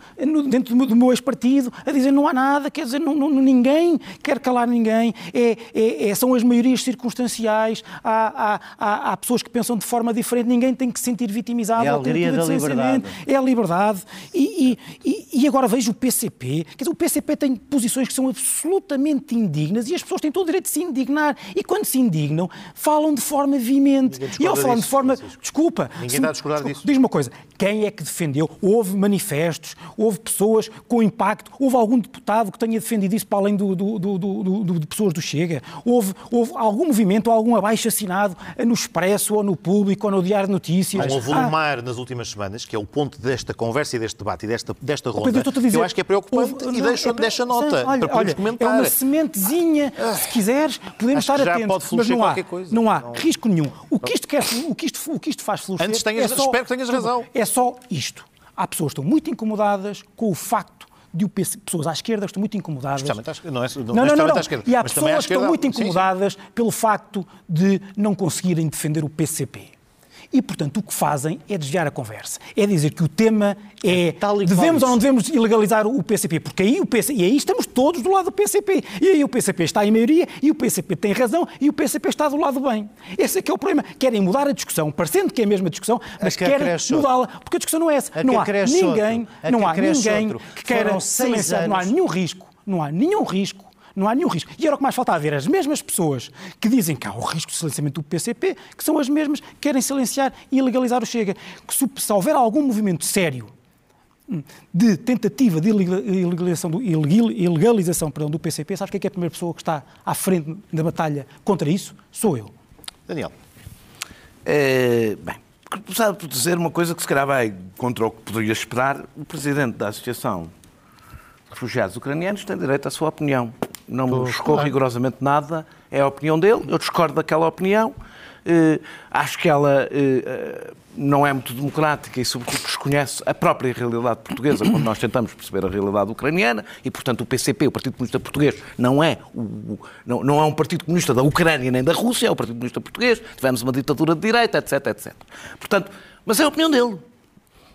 dentro do meu ex-partido a dizer não há nada, quer dizer, não, não, ninguém quer calar ninguém, é, é, é, são as maiorias circunstanciais, há, há, há, há, pessoas que pensam de forma diferente, ninguém tem que se sentir vitimizado. É a alegria da liberdade. É a liberdade. E, e, e agora vejo o PCP, quer dizer, o PCP tem posições que são absolutamente indignas e as pessoas têm todo o direito de se indignar. E quando se indignam, falam de forma veemente. E ao falar de forma. Francisco. Desculpa. Ninguém está a discordar disso. Diz uma coisa: quem é que defendeu? Houve manifestos, houve pessoas com impacto, houve algum deputado que tenha defendido isso para além do, do, do, do de pessoas do Chega? Houve, houve algum movimento, algum abaixo assinado no Expresso ou no Público ou no Diário de Notícias? Há um volumar ah, nas últimas semanas, que é o ponto desta conversa e deste debate e desta, desta ronda, Pedro, eu, dizer, eu acho que é preocupante houve, e deixo, é, deixa nota olha, para olha, comentar. É uma sementezinha, se quiseres, podemos estar atentos, mas não há, coisa. não há não. risco nenhum. O que isto, quer, o que isto, o que isto faz florescer... Antes tenhas, é só, espero que tenhas razão. É só isto. Há pessoas que estão muito incomodadas com o facto de o PC, pessoas à esquerda que estão muito incomodadas. Não, é, não, não, não, não. À esquerda, e há pessoas que estão muito incomodadas sim, sim. pelo facto de não conseguirem defender o PCP. E, portanto, o que fazem é desviar a conversa. É dizer que o tema é, é devemos ou não devemos ilegalizar o PCP, porque aí o PCP, e aí estamos todos do lado do PCP. E aí o PCP está em maioria, e o PCP tem razão, e o PCP está do lado bem. Esse é que é o problema. Querem mudar a discussão, parecendo que é a mesma discussão, mas que querem mudá-la, porque a discussão não é essa. Não há ninguém, não há ninguém que queira silenciar, não há nenhum risco, não há nenhum risco não há nenhum risco. E era o que mais falta a ver. As mesmas pessoas que dizem que há o risco de silenciamento do PCP, que são as mesmas que querem silenciar e ilegalizar o Chega. Que se, se houver algum movimento sério hum, de tentativa de ilegalização do, ilegalização perdão, do PCP, sabes quem é, que é a primeira pessoa que está à frente da batalha contra isso? Sou eu. Daniel. É, bem, começar por dizer uma coisa que se calhar vai contra o que poderia esperar. O presidente da Associação de Refugiados Ucranianos tem direito à sua opinião não me buscou claro. rigorosamente nada, é a opinião dele, eu discordo daquela opinião, uh, acho que ela uh, não é muito democrática e, sobretudo, desconhece a própria realidade portuguesa quando nós tentamos perceber a realidade ucraniana e, portanto, o PCP, o Partido Comunista Português, não é, o, não, não é um Partido Comunista da Ucrânia nem da Rússia, é o Partido Comunista Português, tivemos uma ditadura de direita, etc, etc. Portanto, mas é a opinião dele.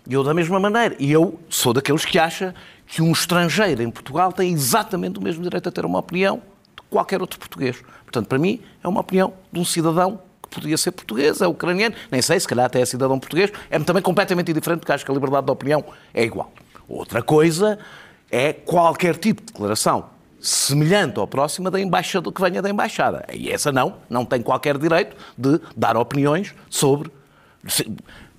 E eu da mesma maneira. E eu sou daqueles que acha que um estrangeiro em Portugal tem exatamente o mesmo direito a ter uma opinião de qualquer outro português. Portanto, para mim, é uma opinião de um cidadão que podia ser português, é ucraniano, nem sei, se calhar até é cidadão português, é também completamente indiferente, porque acho que a liberdade de opinião é igual. Outra coisa é qualquer tipo de declaração semelhante ou próxima da embaixada que venha da embaixada. E essa não, não tem qualquer direito de dar opiniões sobre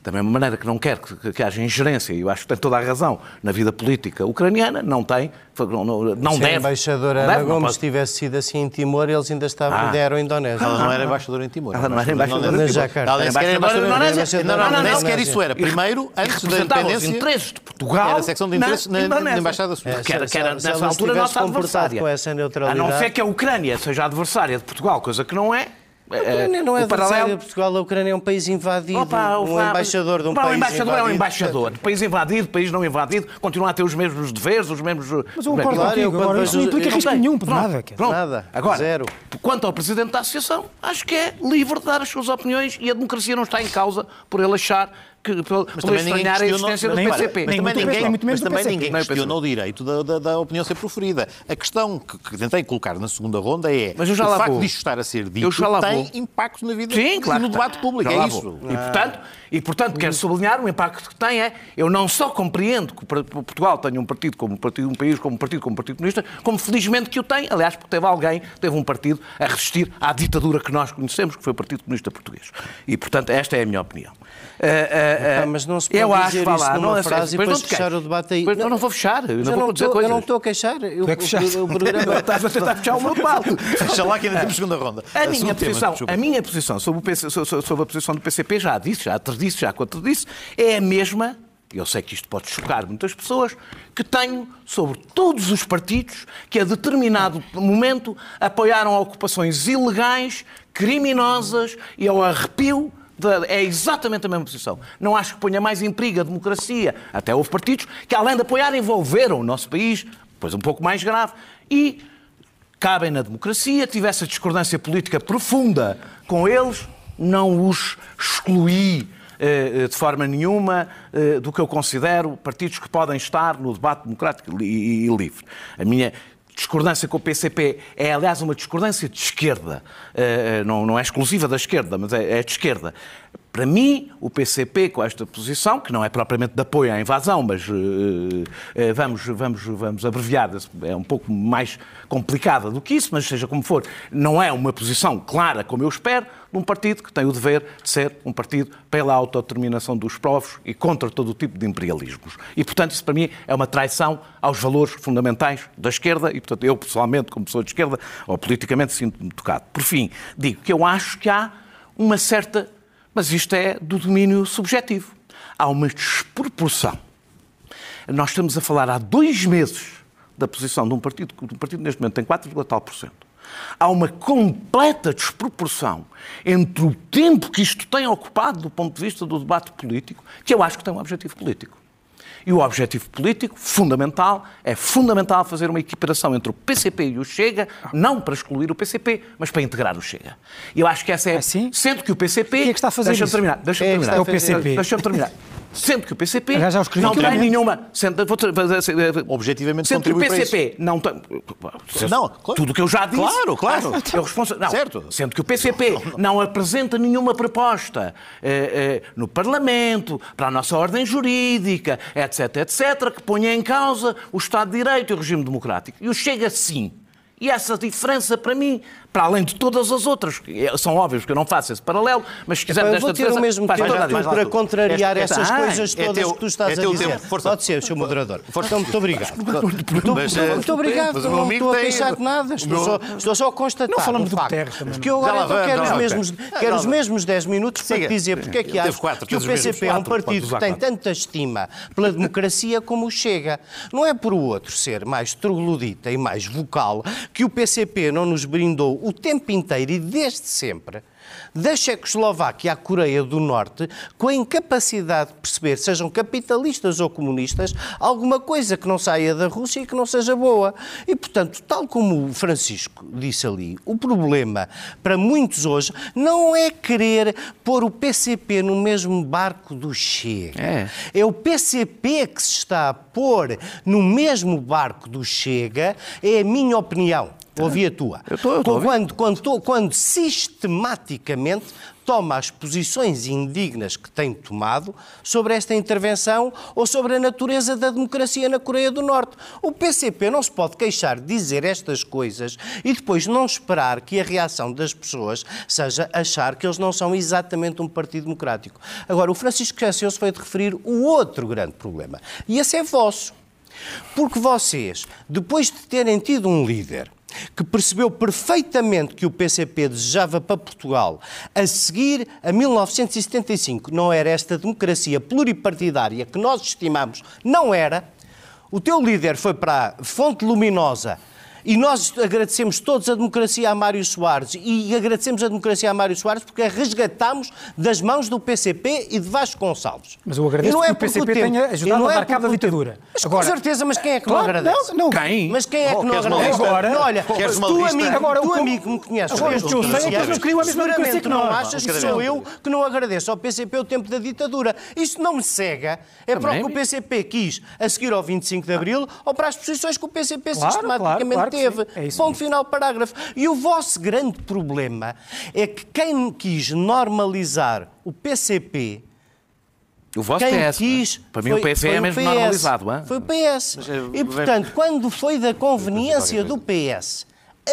da mesma maneira que não quer que, que haja ingerência, e eu acho que tem toda a razão, na vida política ucraniana, não tem, não, não Se deve. Se a embaixadora Ana Gomes pode... tivesse sido assim em Timor, eles ainda estavam, ah. deram Indonésia. Ela não era embaixadora em Timor. Ela não era embaixadora em Timor. Ela nem sequer embaixadora em Indonésia. Não, não, não, nem sequer isso era. Primeiro, antes da independência... os interesses de Portugal Era a secção de interesses na, na Embaixada Suíça. Que era, que era nessa altura, nossa adversária. A não ser que a Ucrânia seja adversária de Portugal, coisa que não é, a Ucrânia não é o paralelo... Portugal, a Ucrânia é um país invadido. Opa, um embaixador de um país embaixador invadido. é um embaixador. País invadido, país não invadido, continua a ter os mesmos deveres, os mesmos... Mas eu concordo contigo, agora isso não implica risco nenhum, por nada. Pronto. Nada, agora, zero. Quanto ao Presidente da Associação, acho que é livre de dar as suas opiniões e a democracia não está em causa por ele achar que, pelo, mas pelo estranhar a existência do PCP. Mas também ninguém, mas também ninguém questiona o direito da, da, da, opinião ser proferida. A questão que, que, tentei colocar na segunda ronda é mas eu já o facto vou. disto estar a ser dito tem vou. impacto na vida Sim, claro e no debate público. É isso. E, portanto, e, portanto, quero sublinhar o impacto que tem é, eu não só compreendo que Portugal tenha um partido como um partido, um país como um partido como um partido comunista, como felizmente que o tem, aliás, porque teve alguém, teve um partido a resistir à ditadura que nós conhecemos, que foi o Partido Comunista Português. E, portanto, esta é a minha opinião. Uh, uh, uh, mas não se pode eu dizer acho, isso numa não, frase e depois fechar o debate aí. Não, não vou fechar, eu não vou dizer coisas. Eu não estou a queixar. Eu, é que o, programa... Estás a tentar fechar o meu pau. Fecha lá que ainda temos segunda ronda. A, minha posição, a minha posição sobre, o PC, sobre a posição do PCP, já disse, já disse, já quanto disse, é a mesma eu sei que isto pode chocar muitas pessoas, que tenho sobre todos os partidos que a determinado momento apoiaram ocupações ilegais, criminosas e ao arrepio é exatamente a mesma posição. Não acho que ponha mais em perigo a democracia. Até houve partidos que, além de apoiar, envolveram o nosso país, pois um pouco mais grave, e cabem na democracia, tivesse a discordância política profunda com eles, não os excluí de forma nenhuma do que eu considero partidos que podem estar no debate democrático e livre. A minha discordância com o PCP é, aliás, uma discordância de esquerda. Não é exclusiva da esquerda, mas é, é de esquerda. Para mim, o PCP, com esta posição, que não é propriamente de apoio à invasão, mas uh, uh, vamos, vamos, vamos abreviar, é um pouco mais complicada do que isso, mas seja como for, não é uma posição clara, como eu espero, de um partido que tem o dever de ser um partido pela autodeterminação dos povos e contra todo o tipo de imperialismos. E, portanto, isso para mim é uma traição aos valores fundamentais da esquerda e, portanto, eu pessoalmente, como pessoa de esquerda, ou politicamente, sinto-me tocado. Por fim, digo que eu acho que há uma certa mas isto é do domínio subjetivo. Há uma desproporção. Nós estamos a falar há dois meses da posição de um partido, que um partido neste momento tem 4, tal por cento. Há uma completa desproporção entre o tempo que isto tem ocupado do ponto de vista do debate político, que eu acho que tem um objetivo político. E o objetivo político fundamental é fundamental fazer uma equiparação entre o PCP e o Chega, não para excluir o PCP, mas para integrar o Chega. E eu acho que essa é. Assim? Sendo que o PCP. Quem é que está a fazer deixa isso? Terminar, deixa-me é terminar. É o PCP. Deixa-me terminar. Sendo que o PCP não tem nenhuma. Sendo, vou, Objetivamente sendo que o PCP não tem. Não, claro. tudo o que eu já disse. Claro, claro. Eu responsa... não, certo. Sendo que o PCP não, não. não apresenta nenhuma proposta eh, eh, no Parlamento, para a nossa ordem jurídica, etc, etc, que ponha em causa o Estado de Direito e o regime democrático. E o Chega sim. E essa diferença, para mim, para além de todas as outras, que são óbvias que eu não faço esse paralelo, mas se quiser Epá, eu vou ter o mesmo tempo para contrariar esta, essas ah, coisas é todas teu, que tu estás é a dizer. Tempo. Força. Pode ser, Sr. Moderador. Força. Então, muito obrigado. Mas, muito obrigado. Mas não estou a queixar de nada. Estou, só, estou só a constatar Não falamos do terra também. Porque eu agora então quero, os mesmos, quero os mesmos 10 minutos para te dizer porque é que acho que o PCP é um partido que tem tanta estima pela democracia como o Chega. Não é por o outro ser mais troglodita e mais vocal que o PCP não nos brindou o tempo inteiro e desde sempre da Checoslováquia à Coreia do Norte com a incapacidade de perceber, sejam capitalistas ou comunistas, alguma coisa que não saia da Rússia e que não seja boa. E, portanto, tal como o Francisco disse ali, o problema para muitos hoje não é querer pôr o PCP no mesmo barco do Chega. É, é o PCP que se está a pôr no mesmo barco do Chega, é a minha opinião. Ouvi a tua. Eu estou, eu estou quando, quando, quando sistematicamente toma as posições indignas que tem tomado sobre esta intervenção ou sobre a natureza da democracia na Coreia do Norte. O PCP não se pode queixar de dizer estas coisas e depois não esperar que a reação das pessoas seja achar que eles não são exatamente um partido democrático. Agora, o Francisco Cacioso foi de referir o outro grande problema. E esse é vosso. Porque vocês, depois de terem tido um líder que percebeu perfeitamente que o PCP desejava para Portugal, a seguir a 1975, não era esta democracia pluripartidária que nós estimamos, não era. O teu líder foi para a Fonte Luminosa e nós agradecemos todos a democracia a Mário Soares e agradecemos a democracia a Mário Soares porque a resgatamos das mãos do PCP e de Vasco Gonçalves. Mas eu agradeço é que o PCP tempo, tenha ajudado a é cabo da ditadura. Mas Agora, com certeza, mas quem é que claro, não agradece? Não, não. Quem? Mas quem é que oh, não agradece? Agora, não, olha, queres tu, amigo, agora, tu, amigo, me conheces. Agora, eu sei, é não queria a mesma democracia que não achas que sou eu que não agradeço ao PCP o tempo da ditadura. Isso não me cega. É para o que o PCP quis a seguir ao 25 de Abril ou para as posições que o PCP sistematicamente teve final parágrafo. E o vosso grande problema é que quem quis normalizar o PCP o vosso quem PS, quis, para mim o PS é mesmo PS, normalizado. Hein? Foi o PS. E, portanto, quando foi da conveniência do PS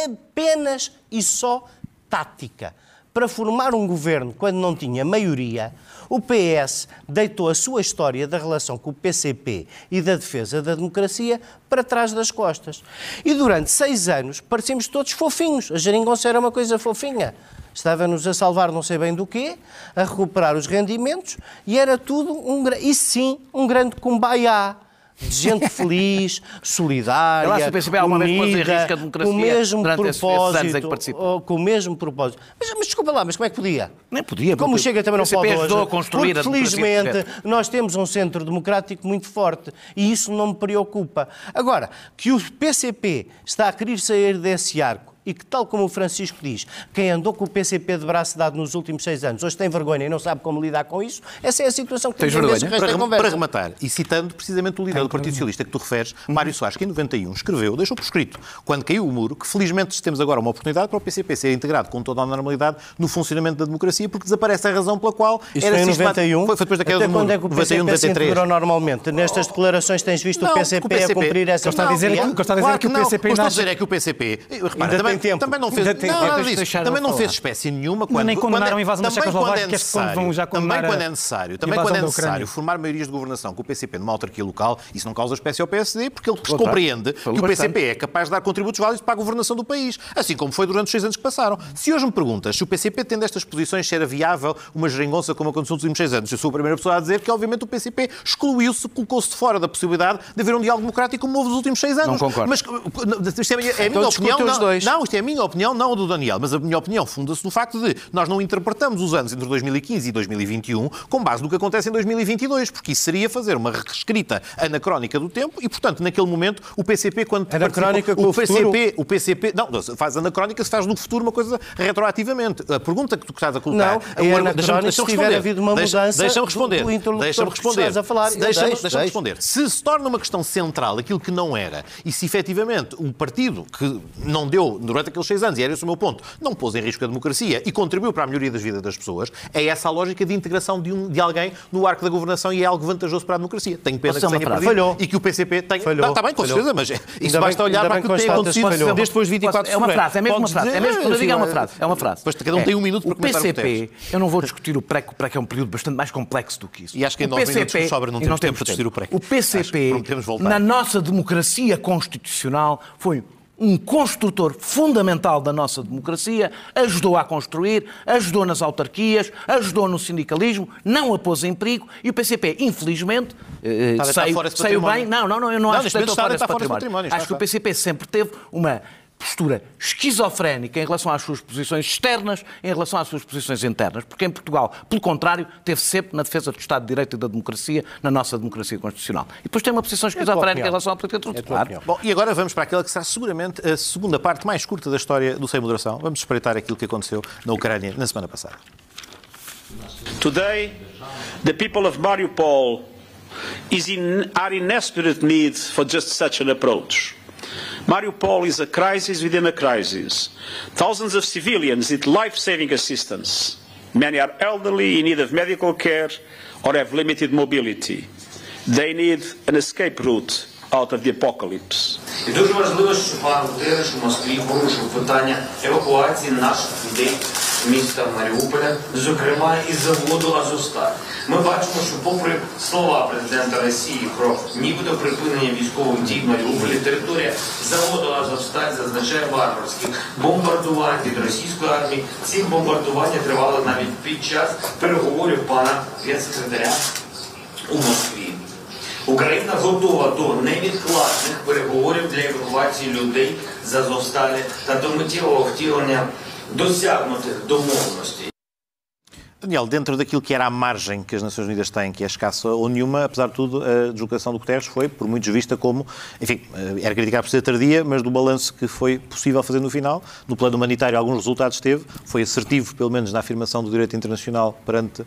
apenas e só tática para formar um governo quando não tinha maioria, o PS deitou a sua história da relação com o PCP e da defesa da democracia para trás das costas. E durante seis anos parecemos todos fofinhos. A Jeringonça era uma coisa fofinha. Estava-nos a salvar não sei bem do quê, a recuperar os rendimentos e era tudo, um, e sim, um grande cumbaiá gente feliz, solidária, Lá, PCP, unida, com o mesmo propósito, com o mesmo propósito. Mas, mas, desculpa lá, mas como é que podia? Nem podia. Como chega também não pode hoje. A construir porque, felizmente, nós temos um centro democrático muito forte e isso não me preocupa. Agora, que o PCP está a querer sair desse arco e que, tal como o Francisco diz, quem andou com o PCP de braço dado nos últimos seis anos hoje tem vergonha e não sabe como lidar com isso, essa é a situação que Tens vergonha? Para, para rematar, e citando precisamente o líder tem do Partido Socialista que tu referes, Mário Soares, que em 91 escreveu, deixou por escrito, quando caiu o muro, que felizmente temos agora uma oportunidade para o PCP ser integrado com toda a normalidade no funcionamento da democracia, porque desaparece a razão pela qual Isso era foi em 91? Foi, foi depois da queda Até do muro. quando é que o PCP 91, se integrou normalmente? Nestas declarações tens visto não, o, PCP o, PCP a cumprir essa... Está a dizer, não, que, está a dizer claro que, que o PCP... O que estou a dizer é que o PCP... Repara, também, também não fez... Não, nada disso. Também não fez espécie nenhuma quando... Nem condenaram a invasão da Checoslováquia, que vão já Também quando é necessário, também quando é necessário formar maiorias de governação com o PCP numa autarquia local, isso não causa espécie ao PSD, porque ele compreende que o PCP é capaz de dar contributos válidos para a governação do país, assim como foi durante os seis anos que passaram. Se hoje me perguntas se o PCP, tendo estas posições, se era viável uma geringonça como aconteceu nos últimos seis anos, eu sou a primeira pessoa a dizer que, obviamente, o PCP excluiu-se, colocou-se de fora da possibilidade de haver um diálogo democrático como houve nos últimos seis anos. Não concordo. Mas isto é, é a minha opinião. Não, não, isto é a minha opinião, não a do Daniel, mas a minha opinião funda-se no facto de nós não interpretamos os anos entre 2015 e 2021 com base no que acontece em 2022, porque isso seria fazer uma reescrita anacrónica do tempo e, portanto, naquele momento, o PCP, quando anacrónica com o PCP, o PCP, não, faz anacrónica se faz no futuro uma coisa retroativamente. A pergunta que tu estás a colocar, não, é anacrónica deixa se tiver havido uma mudança deixa-me responder, deixa-me responder. Deixa-me deixa responder. Se se torna uma questão central aquilo que não era, e se efetivamente um partido que não deu durante aqueles seis anos, e era esse o meu ponto, não pôs em risco a democracia e contribuiu para a melhoria das vidas das pessoas, é essa a lógica de integração de, um, de alguém no arco da governação e é algo vantajoso para a democracia. Tenho pena Posso que tenha perdido Falhou. e que o PCP tenha... Falhou. Está bem, com Falhou. certeza, mas isso ainda basta olhar para aquilo que tem acontecido desde depois 24 É uma frase, é mesmo uma frase. É mesmo, quando eu digo é uma frase. É uma frase. Pois cada um tem um minuto para comentar o PCP, eu não vou discutir o PREC, o PREC é um período bastante mais complexo do que isso. E acho que em 9 minutos que sobra não temos tempo para discutir o PREC. O PCP, na nossa democracia constitucional, foi um construtor fundamental da nossa democracia, ajudou a construir, ajudou nas autarquias, ajudou no sindicalismo, não a pôs em perigo e o PCP, infelizmente, eh, saiu, saiu bem. Não, não, não, eu não, não acho que está fora, esse património. património. Acho que o PCP sempre teve uma postura esquizofrénica em relação às suas posições externas, em relação às suas posições internas, porque em Portugal, pelo contrário, teve sempre na defesa do Estado de Direito e da democracia, na nossa democracia constitucional. E depois tem uma posição é esquizofrénica é em relação à política tributária. É Bom, e agora vamos para aquela que será seguramente a segunda parte mais curta da história do Sem Moderação. Vamos espreitar aquilo que aconteceu na Ucrânia na semana passada. Today, the people of Mariupol is in, are in desperate need for just such an approach. Mariupol is a crisis within a crisis. Thousands of civilians need life saving assistance. Many are elderly, in need of medical care, or have limited mobility. They need an escape route out of the apocalypse. І дуже важливо, що пан Гутереш у Москві порушив питання евакуації наших людей Міста Маріуполя, зокрема із заводу Азовсталь. Ми бачимо, що попри слова президента Росії про нібито припинення військових дій в Маріуполі, територія заводу Азовсталь зазначає варварських бомбардувань від російської армії. Ці бомбардування тривали навіть під час переговорів пана генсекретаря у Москві. Україна готова до невідкладних переговорів для евакуації людей з Азовсталі та до миттєвого втілення досягнути домовленості. Daniel, dentro daquilo que era a margem que as Nações Unidas têm, que é escassa ou nenhuma, apesar de tudo, a deslocação do Guterres foi, por muitos, vista como, enfim, eh, era criticado por ser tardia, mas do balanço que foi possível fazer no final, no plano humanitário alguns resultados teve, foi assertivo, pelo menos na afirmação do direito internacional perante uh,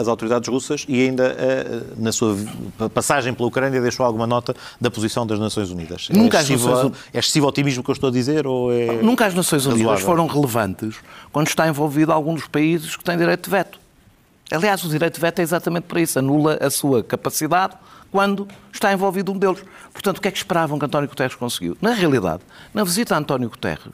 as autoridades russas e ainda uh, na sua passagem pela Ucrânia deixou alguma nota da posição das Nações Unidas. Nunca é, excessivo, Nações... é excessivo otimismo que eu estou a dizer ou é... Nunca as Nações Unidas razoável? foram relevantes quando está envolvido algum dos países que têm direito de veto. Aliás, o direito de veto é exatamente para isso, anula a sua capacidade quando está envolvido um deles. Portanto, o que é que esperavam que António Guterres conseguiu? Na realidade, na visita a António Guterres,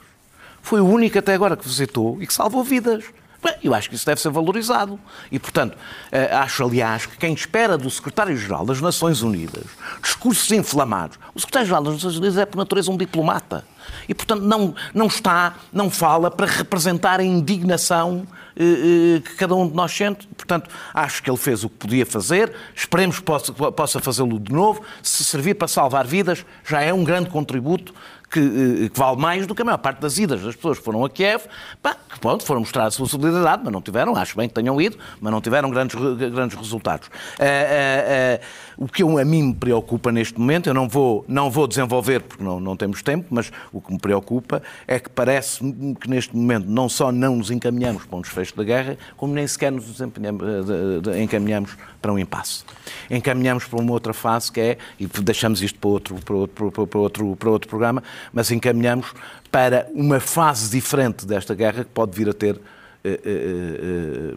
foi o único até agora que visitou e que salvou vidas. Bem, eu acho que isso deve ser valorizado. E, portanto, eh, acho, aliás, que quem espera do Secretário-Geral das Nações Unidas discursos inflamados, o Secretário-Geral das Nações Unidas é, por natureza, um diplomata. E, portanto, não, não está, não fala para representar a indignação que cada um de nós sente. Portanto, acho que ele fez o que podia fazer, esperemos que possa, possa fazê-lo de novo. Se servir para salvar vidas, já é um grande contributo que, eh, que, vale mais do que a maior parte das idas das pessoas que foram a Kiev, pá, que pronto, foram mostrar a sua solidariedade, mas não tiveram, acho bem que tenham ido, mas não tiveram grandes, grandes resultados. Uh, uh, uh, o que a mim me preocupa neste momento, eu não vou, não vou desenvolver porque não, não temos tempo, mas o que me preocupa é que parece que neste momento não só não nos encaminhamos para um desfecho da guerra, como nem sequer nos eh, encaminhamos para um impasse. Encaminhamos para uma outra fase que é, e deixamos isto para outro, para outro, para outro, para outro programa, mas encaminhamos para uma fase diferente desta guerra que pode vir a ter, eh, eh,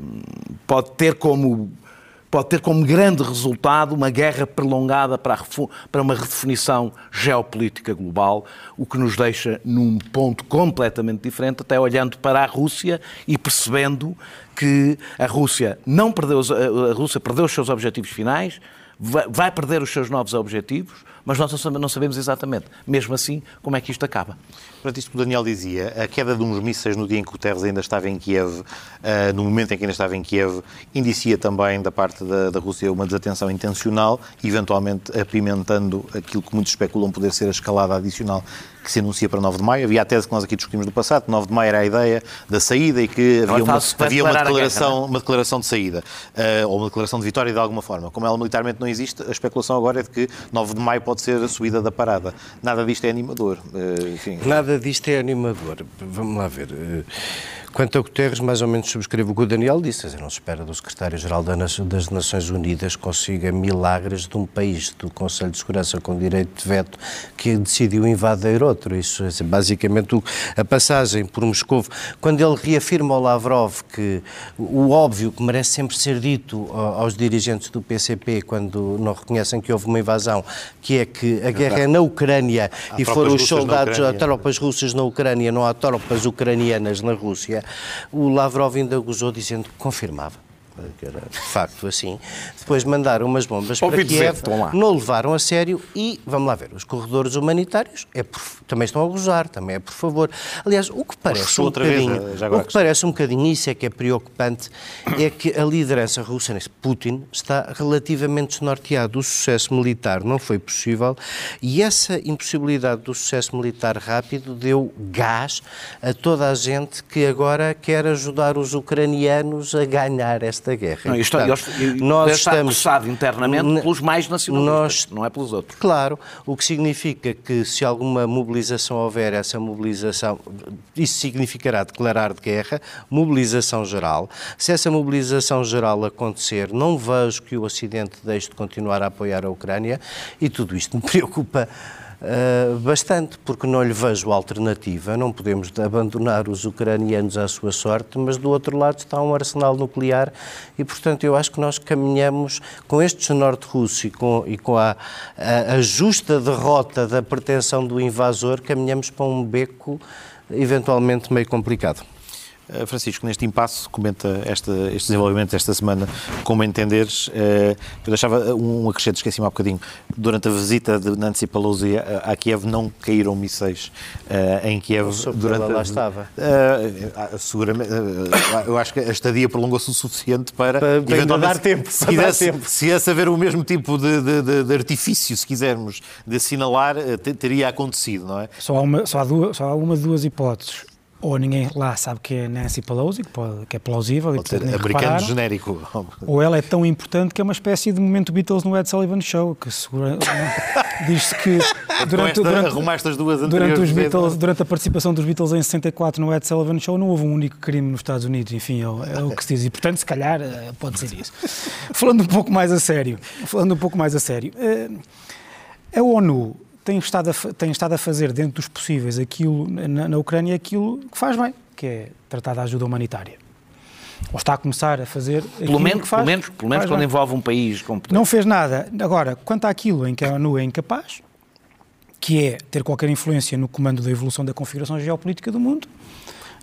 pode ter como pode ter como grande resultado uma guerra prolongada para, para uma redefinição geopolítica global, o que nos deixa num ponto completamente diferente, até olhando para a Rússia e percebendo que a Rússia não perdeu, a Rússia perdeu os seus objetivos finais, vai perder os seus novos objetivos, mas nós não sabemos exatamente, mesmo assim, como é que isto acaba. Portanto, isto que o Daniel dizia, a queda de uns mísseis no dia em que o Guterres ainda estava em Kiev, uh, no momento em que ainda estava em Kiev, indicia também da parte da, da Rússia uma desatenção intencional, eventualmente apimentando aquilo que muitos especulam poder ser a escalada adicional que se anuncia para 9 de maio. Havia a tese que nós aqui discutimos no passado, 9 de maio era a ideia da saída e que havia uma, havia uma, declaração, guerra, uma declaração de saída, uh, ou uma declaração de vitória de alguma forma. Como ela militarmente não existe, a especulação agora é de que 9 de maio pode ser a subida da parada. Nada disto é animador. Uh, enfim. Nada disto é animador. Vamos lá ver. Quanto a Guterres, mais ou menos subscrevo o que o Daniel disse, não se espera do secretário-geral das Nações Unidas consiga milagres de um país do Conselho de Segurança com direito de veto que decidiu invadir outro. Isso é basicamente a passagem por Moscou. Quando ele reafirma ao Lavrov que o óbvio que merece sempre ser dito aos dirigentes do PCP quando não reconhecem que houve uma invasão, que é que a guerra é na Ucrânia há e foram os soldados, há tropas russas na Ucrânia, não há tropas ucranianas na Rússia o Lavrov ainda gozou dizendo que confirmava que era de facto assim. Depois mandaram umas bombas para Kiev, não levaram a sério e, vamos lá ver, os corredores humanitários é por, também estão a gozar, também é por favor. Aliás, o que parece um bocadinho, vez, o que parece um bocadinho, isso é que é preocupante, é que a liderança russa, Putin, está relativamente desnorteado. O sucesso militar não foi possível e essa impossibilidade do sucesso militar rápido deu gás a toda a gente que agora quer ajudar os ucranianos a ganhar esta esta guerra. Não, isto, Portanto, nós está estamos internamente pelos mais nacionalistas, nós, não é pelos outros. Claro, o que significa que se alguma mobilização houver, essa mobilização, isso significará declarar de guerra, mobilização geral. Se essa mobilização geral acontecer, não vejo que o Ocidente deixe de continuar a apoiar a Ucrânia e tudo isto me preocupa Uh, bastante, porque não lhe vejo alternativa. Não podemos abandonar os ucranianos à sua sorte, mas do outro lado está um arsenal nuclear e, portanto, eu acho que nós caminhamos com este norte russo e com, e com a, a, a justa derrota da pretensão do invasor, caminhamos para um beco eventualmente meio complicado. Eh, Francisco, neste impasse, comenta esta, este desenvolvimento desta semana, como entenderes. Eh, eu deixava um acrescento, esqueci-me há bocadinho. Durante a visita de Nancy Pelosi a Kiev, não caíram mísseis eh, em Kiev. Durante ela lá estava. Seguramente, eu acho que a estadia prolongou-se o suficiente para. Para, para dar tempo. Se quisesse, tempo. se esse haver o mesmo tipo de, de, de, artifício, se quisermos, de assinalar, teria acontecido, não é? Só há, uma, só há, duas, só há uma de duas hipóteses ou ninguém lá sabe que é Nancy Pelosi, que, pode, que é plausível Pode ser americano genérico. Ou ela é tão importante que é uma espécie de momento Beatles no Ed Sullivan Show, que segura, diz-se que durante, durante, as duas durante, os Beatles, durante a participação dos Beatles em 64 no Ed Sullivan Show não houve um único crime nos Estados Unidos, enfim, é, é o que se diz. E portanto, se calhar, eh, pode ser isso. falando um pouco mais a sério, falando um pouco mais a sério, eh, a ONU tem estado, a, tem estado a fazer dentro dos possíveis aquilo na, na Ucrânia aquilo que faz bem, que é tratar da ajuda humanitária. Ou está a começar a fazer pelo menos, faz, pelo menos, pelo menos quando bem. envolve um país competente. Não fez nada. Agora, quanto àquilo em que a ONU é incapaz, que é ter qualquer influência no comando da evolução da configuração geopolítica do mundo,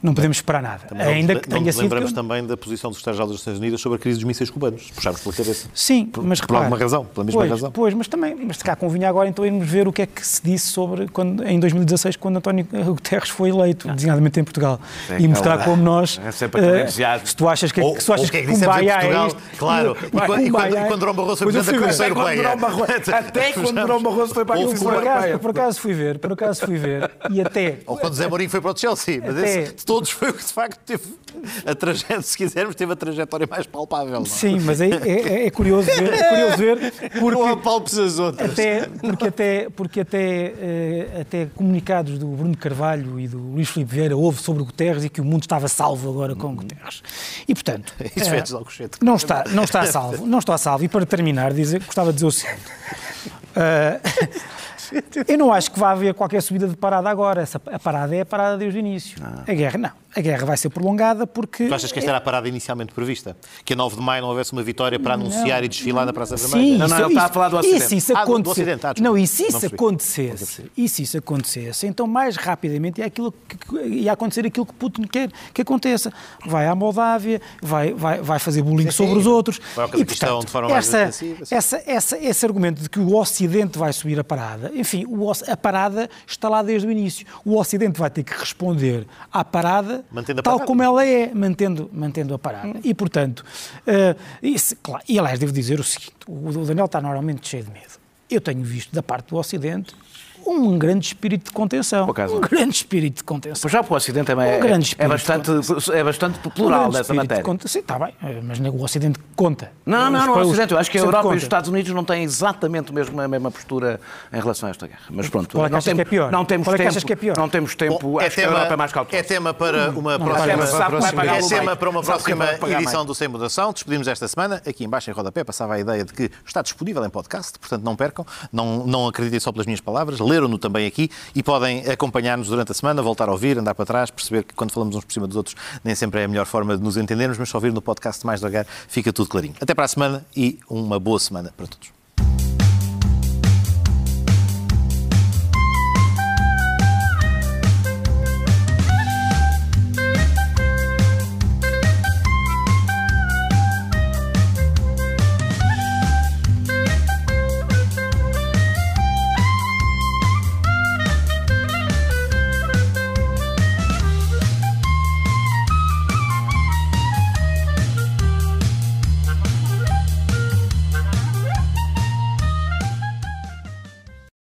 não podemos esperar nada. Também Ainda que tenha sido. Lembramos também da posição dos Estados-Geral das Nações Unidas sobre a crise dos mísseis cubanos. Puxámos pela cabeça. Sim, mas Por alguma razão, pela mesma pois, razão. Pois, mas também, mas se cá convinha agora então irmos ver o que é que se disse sobre quando, em 2016, quando António Guterres foi eleito, ah. designadamente em Portugal. É, e mostrar como nós. É sempre uh, se tu achas que, ou, se tu achas que, que, que Cumbaya é isto, Claro. E, quando, e, quando, e quando Durão Barroso foi presidente da Comissão Europeia. Até quando Durão Barroso foi para a Comissão Europeia. Por acaso fui ver, por acaso fui ver. E até. Ou quando Zé Mourinho foi para o Chelsea. Mas de todos foi o que de facto teve a trajetória, se quisermos, teve a trajetória mais palpável. Não? É? Sim, mas é, é, é, curioso ver, é curioso ver porque, não apalpes as outras. Até, porque até, porque até, uh, até comunicados do Bruno Carvalho e do Luís Filipe Vieira houve sobre o Guterres e que o mundo estava salvo agora com o Guterres. E, portanto, Isso uh, não, está, não está salvo. Não está salvo. E para terminar, dizer, gostava de dizer o seguinte. Uh, Eu não acho que vá haver qualquer subida de parada agora. Essa, a parada é a parada desde o início. Ah. A guerra, não. A guerra vai ser prolongada porque. Tu achas que esta era a parada inicialmente prevista? Que a 9 de maio não houvesse uma vitória para anunciar não. e desfilar na Praça Vermelha? Sim, não, não, ele está a falar do Ocidente. E se isso acontecer, ah, do, do não, e se isso acontecesse, e se isso acontecesse, então mais rapidamente ia, aquilo que, ia acontecer aquilo que Putin quer que aconteça. Vai à Moldávia, vai, vai, vai fazer bullying sim, sobre os outros. Vai ao e, portanto, de forma essa, essa, essa, esse argumento de que o Ocidente vai subir a parada, enfim, o, a parada está lá desde o início. O Ocidente vai ter que responder à parada, a tal parada. como ela é, mantendo, mantendo a parada. Hum. E, portanto, uh, isso, claro, e aliás, devo dizer o seguinte: o Daniel está normalmente cheio de medo. Eu tenho visto da parte do Ocidente um grande espírito de contenção. Um grande espírito de contenção. Pois já para o Ocidente é, um é, é, bastante, é bastante plural um nessa matéria. De Sim, está bem, eh, mas o Ocidente conta. Não, não, não, o Ocidente. Eu acho que a Europa conta. e os Estados Unidos não têm exatamente a mesma, a mesma postura em relação a esta guerra. Mas pronto, Qual é não, tem, que é pior? não temos Qual é tempo. Que é pior? Não temos tempo. Bom, é acho tema, que a Europa é mais cautelosa. É tema para uma não, próxima, é tema para uma próxima edição do Sem Mudação. Despedimos esta semana. Aqui embaixo em rodapé passava a ideia de que está disponível em podcast, portanto não percam. Não, não acreditem só pelas minhas palavras. Leram-no também aqui e podem acompanhar-nos durante a semana, voltar a ouvir, andar para trás, perceber que quando falamos uns por cima dos outros nem sempre é a melhor forma de nos entendermos, mas só ouvir no podcast mais devagar fica tudo clarinho. Até para a semana e uma boa semana para todos.